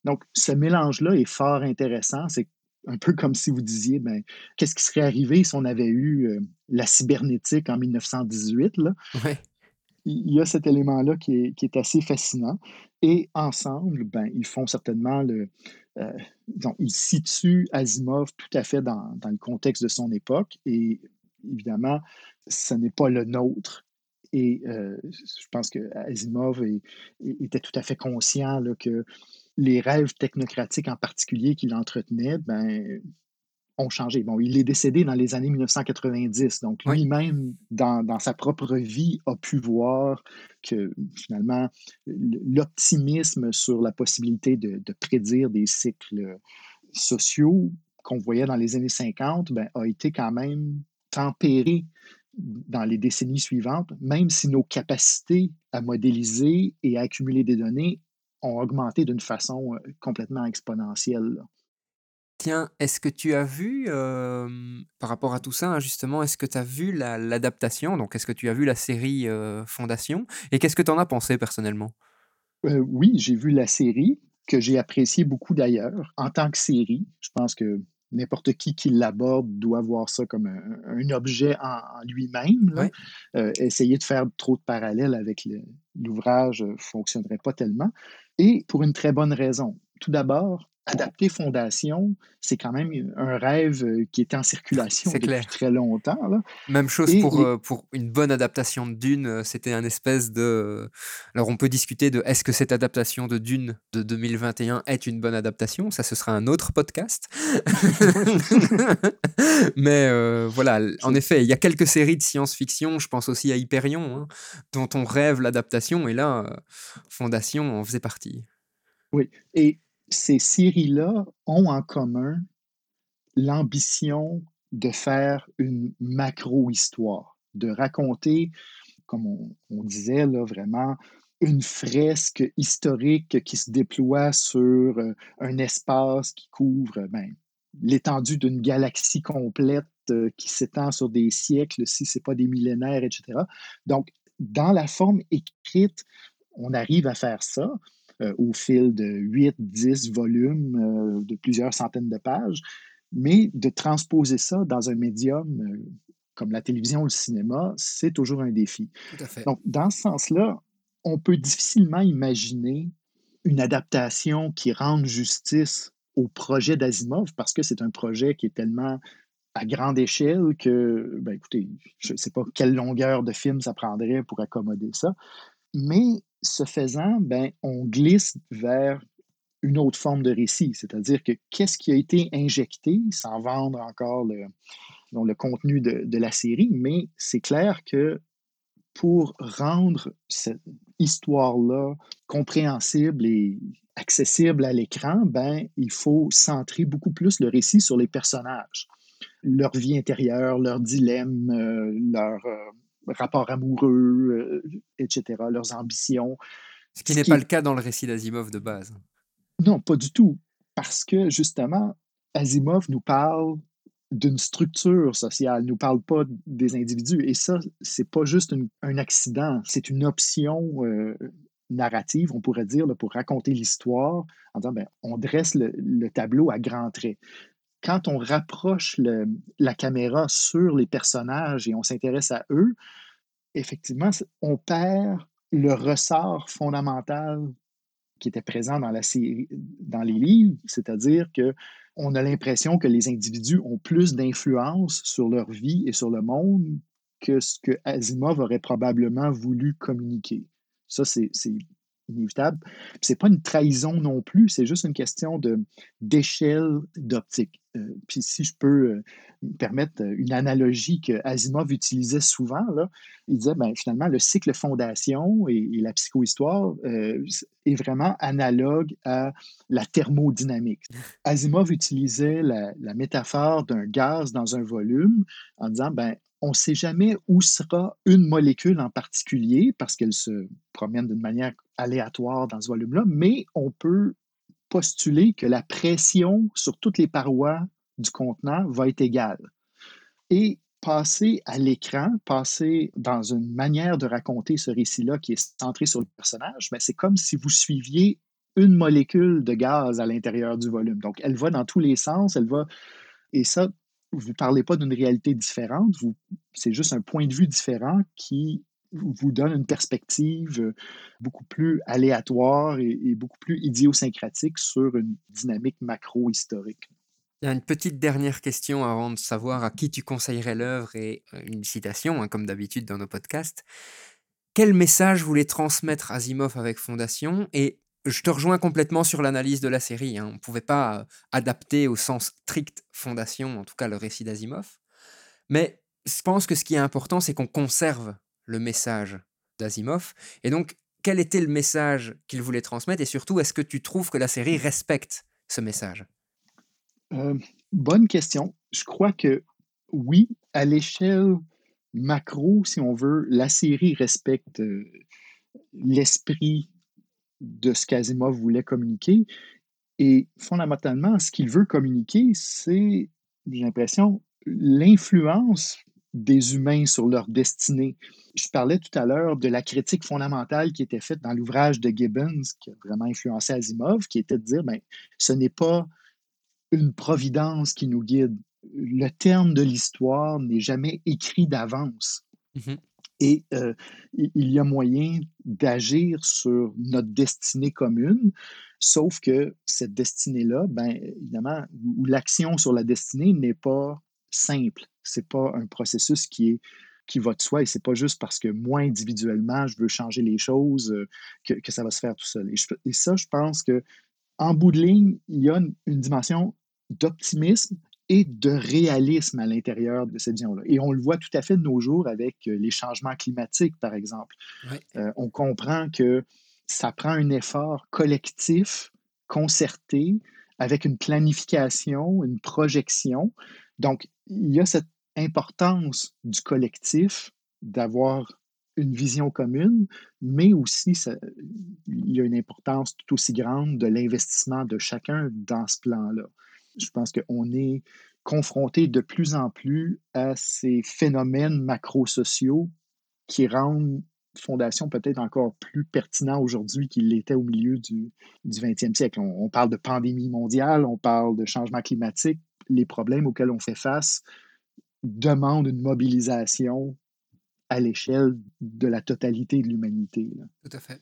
Donc, ce mélange-là est fort intéressant. C'est un peu comme si vous disiez, ben, qu'est-ce qui serait arrivé si on avait eu euh, la cybernétique en 1918? Là? Il y a cet élément-là qui est, assez fascinant. Et ensemble, ben, ils font certainement le. Euh, ils situent Asimov tout à fait dans, dans, le contexte de son époque et évidemment, ce n'est pas le nôtre. Et euh, je pense que Asimov était tout à fait conscient que les rêves technocratiques en particulier qu'il entretenait, ben, ont changé. Bon, il est décédé dans les années 1990, donc lui-même, dans, sa propre vie, a pu voir que finalement, l'optimisme sur la possibilité de, de, prédire des cycles sociaux qu'on voyait dans les années 50 ben, a été quand même tempéré dans les décennies suivantes, même si nos capacités à modéliser et à accumuler des données ont augmenté d'une façon euh, complètement exponentielle. Tiens, est-ce que tu as vu, euh, par rapport à tout ça, hein, justement, est-ce que tu as vu l'adaptation? Donc, est-ce que tu as vu la série euh, Fondation? Et qu'est-ce que tu en as pensé personnellement? Oui, j'ai vu la série, que j'ai appréciée beaucoup d'ailleurs, en tant que série. Je pense que n'importe qui qui l'aborde doit voir ça comme un, objet en, lui-même. Euh, essayer de faire trop de parallèles avec l'ouvrage ne fonctionnerait pas tellement. Et pour une très bonne raison. Tout d'abord, adapter Fondation, c'est quand même un rêve euh, qui est en circulation depuis très longtemps. Même chose pour, euh, pour une bonne adaptation de Dune. Euh, c'était un espèce de. Alors, on peut discuter de est-ce que cette adaptation de Dune de 2021 est une bonne adaptation? Ça, ce sera un autre podcast. Mais voilà, en effet, il y a quelques séries de science-fiction. Je pense aussi à Hyperion, hein, dont on rêve l'adaptation. Et là, Fondation en faisait partie. Oui. Et ces séries-là ont en commun l'ambition de faire une macro-histoire, de raconter comme on, disait, là, vraiment une fresque historique qui se déploie sur euh, un espace qui couvre ben, l'étendue d'une galaxie complète euh, qui s'étend sur des siècles, si ce n'est pas des millénaires, etc. Donc, dans la forme écrite, on arrive à faire ça euh, au fil de 8, 10 volumes de plusieurs centaines de pages, mais de transposer ça dans un médium comme la télévision ou le cinéma, c'est toujours un défi. Tout à fait. Donc, dans ce sens-là, on peut difficilement imaginer une adaptation qui rende justice au projet d'Asimov parce que c'est un projet qui est tellement à grande échelle que, ben écoutez, je ne sais pas quelle longueur de film ça prendrait pour accommoder ça. Mais ce faisant, ben, on glisse vers une autre forme de récit, c'est-à-dire que qu'est-ce qui a été injecté, sans vendre encore le, le contenu de, de la série, mais c'est clair que pour rendre cette histoire-là compréhensible et accessible à l'écran, ben, il faut centrer beaucoup plus le récit sur les personnages, leur vie intérieure, leurs dilemmes, euh, leurs euh, rapports amoureux, euh, etc., leurs ambitions. Ce qui n'est pas le cas dans le récit d'Asimov de base. Non, pas du tout. Parce que justement, Asimov nous parle d'une structure sociale, nous parle pas des individus. Et ça, c'est pas juste un accident, c'est une option euh, narrative, on pourrait dire, pour raconter l'histoire, en disant, ben, on dresse le, tableau à grands traits. Quand on rapproche la caméra sur les personnages et on s'intéresse à eux, effectivement, on perd le ressort fondamental qui était présent dans, la série, dans les livres, c'est-à-dire que on a l'impression que les individus ont plus d'influence sur leur vie et sur le monde que ce que Asimov aurait probablement voulu communiquer. Ça, c'est inévitable. Ce n'est pas une trahison non plus, c'est juste une question d'échelle d'optique. Euh, puis si je peux euh, me permettre euh, une analogie que Asimov utilisait souvent, là, il disait ben, finalement le cycle fondation et, la psychohistoire est vraiment analogue à la thermodynamique. Asimov utilisait la, la métaphore d'un gaz dans un volume en disant ben, on ne sait jamais où sera une molécule en particulier parce qu'elle se promène d'une manière aléatoire dans ce volume-là, mais on peut postuler que la pression sur toutes les parois du contenant va être égale. Et passer à l'écran, passer dans une manière de raconter ce récit-là qui est centré sur le personnage, mais c'est comme si vous suiviez une molécule de gaz à l'intérieur du volume. Donc, elle va dans tous les sens, elle va... Et ça, vous ne parlez pas d'une réalité différente, c'est juste un point de vue différent qui vous donne une perspective euh, beaucoup plus aléatoire et, beaucoup plus idiosyncratique sur une dynamique macro-historique. Il y a une petite dernière question avant de savoir à qui tu conseillerais l'œuvre et euh, une citation, hein, comme d'habitude dans nos podcasts. Quel message voulait transmettre Asimov avec Fondation? Et je te rejoins complètement sur l'analyse de la série. Hein. On ne pouvait pas euh, adapter au sens strict Fondation, en tout cas le récit d'Asimov. Mais je pense que ce qui est important, c'est qu'on conserve le message d'Asimov. Et donc, quel était le message qu'il voulait transmettre Et surtout, est-ce que tu trouves que la série respecte ce message? Euh, Bonne question. Je crois que oui, à l'échelle macro, si on veut, la série respecte euh, l'esprit de ce qu'Asimov voulait communiquer. Et fondamentalement, ce qu'il veut communiquer, c'est, j'ai l'impression, l'influence des humains sur leur destinée. Je parlais tout à l'heure de la critique fondamentale qui était faite dans l'ouvrage de Gibbons, qui a vraiment influencé Asimov, qui était de dire, ben, ce n'est pas une providence qui nous guide. Le terme de l'histoire n'est jamais écrit d'avance. Mm-hmm. Et euh, il y a moyen d'agir sur notre destinée commune, sauf que cette destinée-là, ben, évidemment, où l'action sur la destinée n'est pas simple. C'est pas un processus qui est qui va de soi et c'est pas juste parce que moi individuellement je veux changer les choses euh, que, que ça va se faire tout seul. Et, ça, je pense que en bout de ligne, il y a une, dimension d'optimisme et de réalisme à l'intérieur de cette vision-là. Et on le voit tout à fait de nos jours avec euh, les changements climatiques, par exemple. Euh, on comprend que ça prend un effort collectif, concerté, avec une planification, une projection. Donc, il y a cette importance du collectif d'avoir une vision commune, mais aussi il y a une importance tout aussi grande de l'investissement de chacun dans ce plan-là. Je pense qu'on est confronté de plus en plus à ces phénomènes macro-sociaux qui rendent Fondation peut-être encore plus pertinent aujourd'hui qu'il l'était au milieu du, du 20e siècle. On, parle de pandémie mondiale, on parle de changement climatique. Les problèmes auxquels on fait face demandent une mobilisation à l'échelle de la totalité de l'humanité. Tout à fait.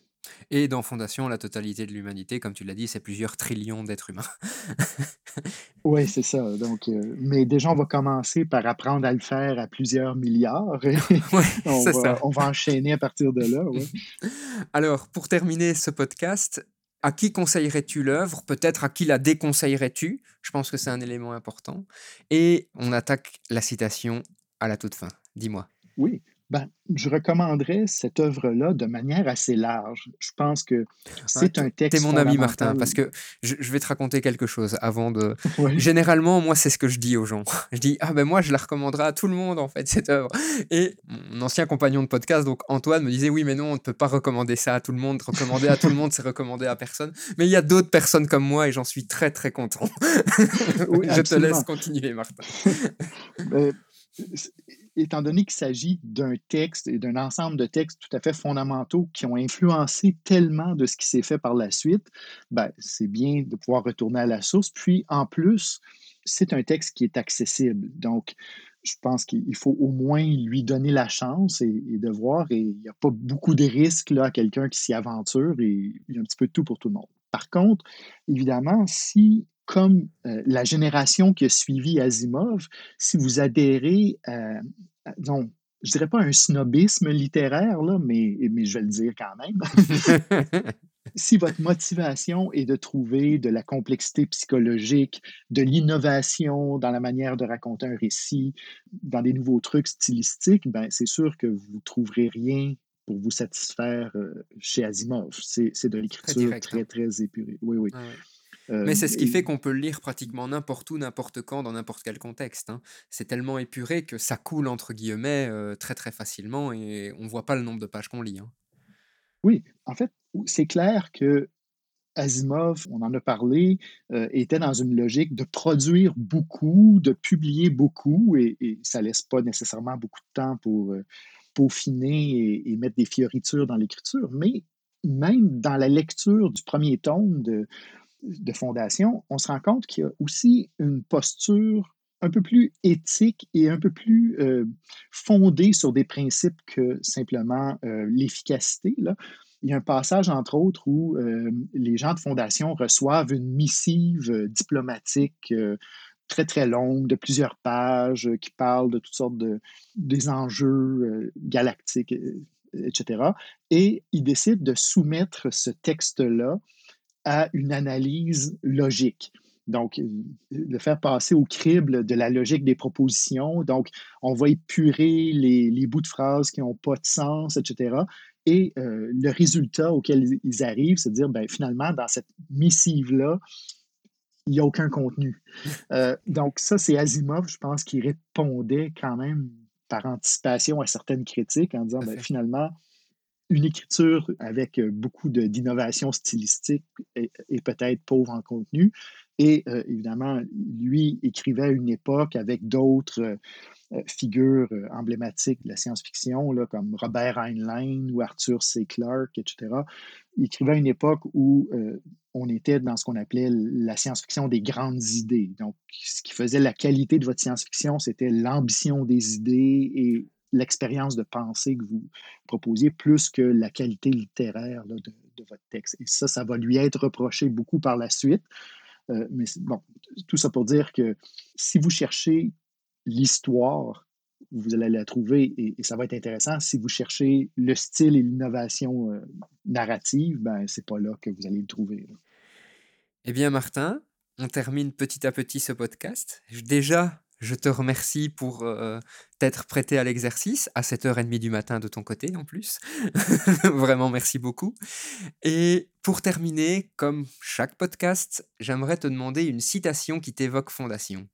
Et dans Fondation, la totalité de l'humanité, comme tu l'as dit, c'est plusieurs trillions d'êtres humains. oui, c'est ça. Donc, euh, mais déjà, on va commencer par apprendre à le faire à plusieurs milliards. oui, on, va, ça. on va enchaîner à partir de là. Ouais. Alors, pour terminer ce podcast, à qui conseillerais-tu l'œuvre? Peut-être à qui la déconseillerais-tu? Je pense que c'est un élément important. Et on attaque la citation à la toute fin. Dis-moi. Oui, ben, je recommanderais cette œuvre-là de manière assez large. Je pense que c'est un texte. T'es mon ami Martin, parce que je, je, vais te raconter quelque chose avant de. Généralement, moi, c'est ce que je dis aux gens. Je dis ah ben moi, je la recommanderais à tout le monde en fait cette œuvre. Et mon ancien compagnon de podcast, donc Antoine, me disait oui mais non, on ne peut pas recommander ça à tout le monde. Recommander à tout le monde, c'est recommander à personne. Mais il y a d'autres personnes comme moi et j'en suis très très content. Oui, je te laisse continuer, Martin. Mais étant donné qu'il s'agit d'un texte et d'un ensemble de textes tout à fait fondamentaux qui ont influencé tellement de ce qui s'est fait par la suite, ben, c'est bien de pouvoir retourner à la source. Puis, en plus, c'est un texte qui est accessible. Donc, je pense qu'il faut au moins lui donner la chance et, de voir. Et il n'y a pas beaucoup de risques là, à quelqu'un qui s'y aventure et il y a un petit peu de tout pour tout le monde. Par contre, évidemment, si comme euh, la génération qui a suivi Asimov, si vous adhérez à, à disons, je dirais pas un snobisme littéraire, là, mais, mais je vais le dire quand même. si votre motivation est de trouver de la complexité psychologique, de l'innovation dans la manière de raconter un récit, dans des nouveaux trucs stylistiques, ben c'est sûr que vous ne trouverez rien pour vous satisfaire euh, chez Asimov. C'est de l'écriture très, très, très, épurée. Oui, oui. Ah ouais. Mais c'est ce qui fait qu'on peut le lire pratiquement n'importe où, n'importe quand, dans n'importe quel contexte. Hein. C'est tellement épuré que ça coule entre guillemets euh, très très facilement et on ne voit pas le nombre de pages qu'on lit. Hein. Oui, en fait, c'est clair que Asimov, on en a parlé, euh, était dans une logique de produire beaucoup, de publier beaucoup, et, et ça laisse pas nécessairement beaucoup de temps pour euh, peaufiner et, et, mettre des fioritures dans l'écriture. Mais même dans la lecture du premier tome de, de fondation, on se rend compte qu'il y a aussi une posture un peu plus éthique et un peu plus euh, fondée sur des principes que simplement euh, l'efficacité. Il y a un passage, entre autres, où euh, les gens de fondation reçoivent une missive diplomatique très, très longue, de plusieurs pages, qui parle de toutes sortes de, des enjeux galactiques, etc. Et ils décident de soumettre ce texte-là à une analyse logique. Donc, le faire passer au crible de la logique des propositions. Donc, on va épurer les, les bouts de phrases qui n'ont pas de sens, etc. Et euh, le résultat auquel ils arrivent, c'est de dire, ben, finalement, dans cette missive-là, il n'y a aucun contenu. Euh, donc, ça, c'est Asimov, je pense, qui répondait quand même par anticipation à certaines critiques en disant, ben, finalement, une écriture avec euh, beaucoup d'innovation stylistique et, peut-être pauvre en contenu. Et euh, évidemment, lui écrivait à une époque avec d'autres euh, figures emblématiques de la science-fiction, comme Robert Heinlein ou Arthur C. Clarke, etc. Il écrivait à une époque où on était dans ce qu'on appelait la science-fiction des grandes idées. Donc, ce qui faisait la qualité de votre science-fiction, c'était l'ambition des idées et l'expérience de pensée que vous proposiez plus que la qualité littéraire de, votre texte. Et ça, ça va lui être reproché beaucoup par la suite. Euh, mais bon, tout ça pour dire que si vous cherchez l'histoire, vous allez la trouver et, ça va être intéressant. Si vous cherchez le style et l'innovation euh, narrative, ben c'est pas là que vous allez le trouver. Eh bien, Martin, on termine petit à petit ce podcast. Déjà, je te remercie pour euh, t'être prêté à l'exercice à 7h30 du matin de ton côté en plus. Vraiment, merci beaucoup. Et pour terminer, comme chaque podcast, j'aimerais te demander une citation qui t'évoque Fondation.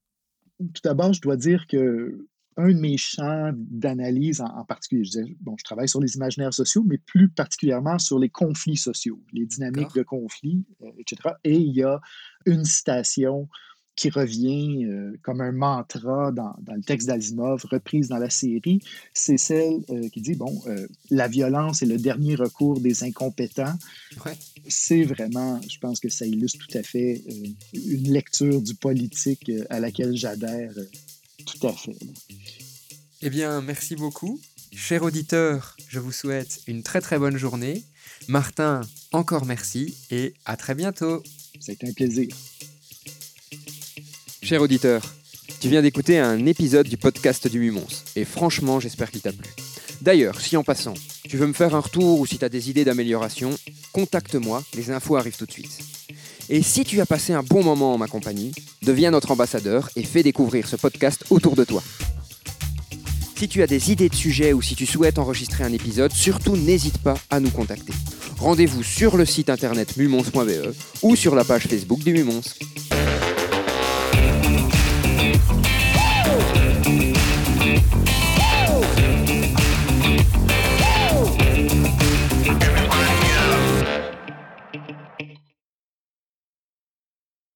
Tout d'abord, je dois dire que un de mes champs d'analyse en, particulier, je, disais, bon, je travaille sur les imaginaires sociaux, mais plus particulièrement sur les conflits sociaux, les dynamiques de conflits, euh, etc. Et il y a une citation qui revient euh, comme un mantra dans, le texte d'Asimov, reprise dans la série, c'est celle euh, qui dit, bon, la violence est le dernier recours des incompétents. C'est vraiment, je pense que ça illustre tout à fait une lecture du politique à laquelle j'adhère tout à fait. Eh bien, merci beaucoup. Cher auditeur, je vous souhaite une très très bonne journée. Martin, encore merci et à très bientôt. Ça a été un plaisir. Cher auditeur, tu viens d'écouter un épisode du podcast du Mumons et franchement, j'espère qu'il t'a plu. D'ailleurs, si en passant, tu veux me faire un retour ou si tu as des idées d'amélioration, contacte-moi, les infos arrivent tout de suite. Et si tu as passé un bon moment en ma compagnie, deviens notre ambassadeur et fais découvrir ce podcast autour de toi. Si tu as des idées de sujets ou si tu souhaites enregistrer un épisode, surtout n'hésite pas à nous contacter. Rendez-vous sur le site internet mumons.be ou sur la page Facebook du Mumons.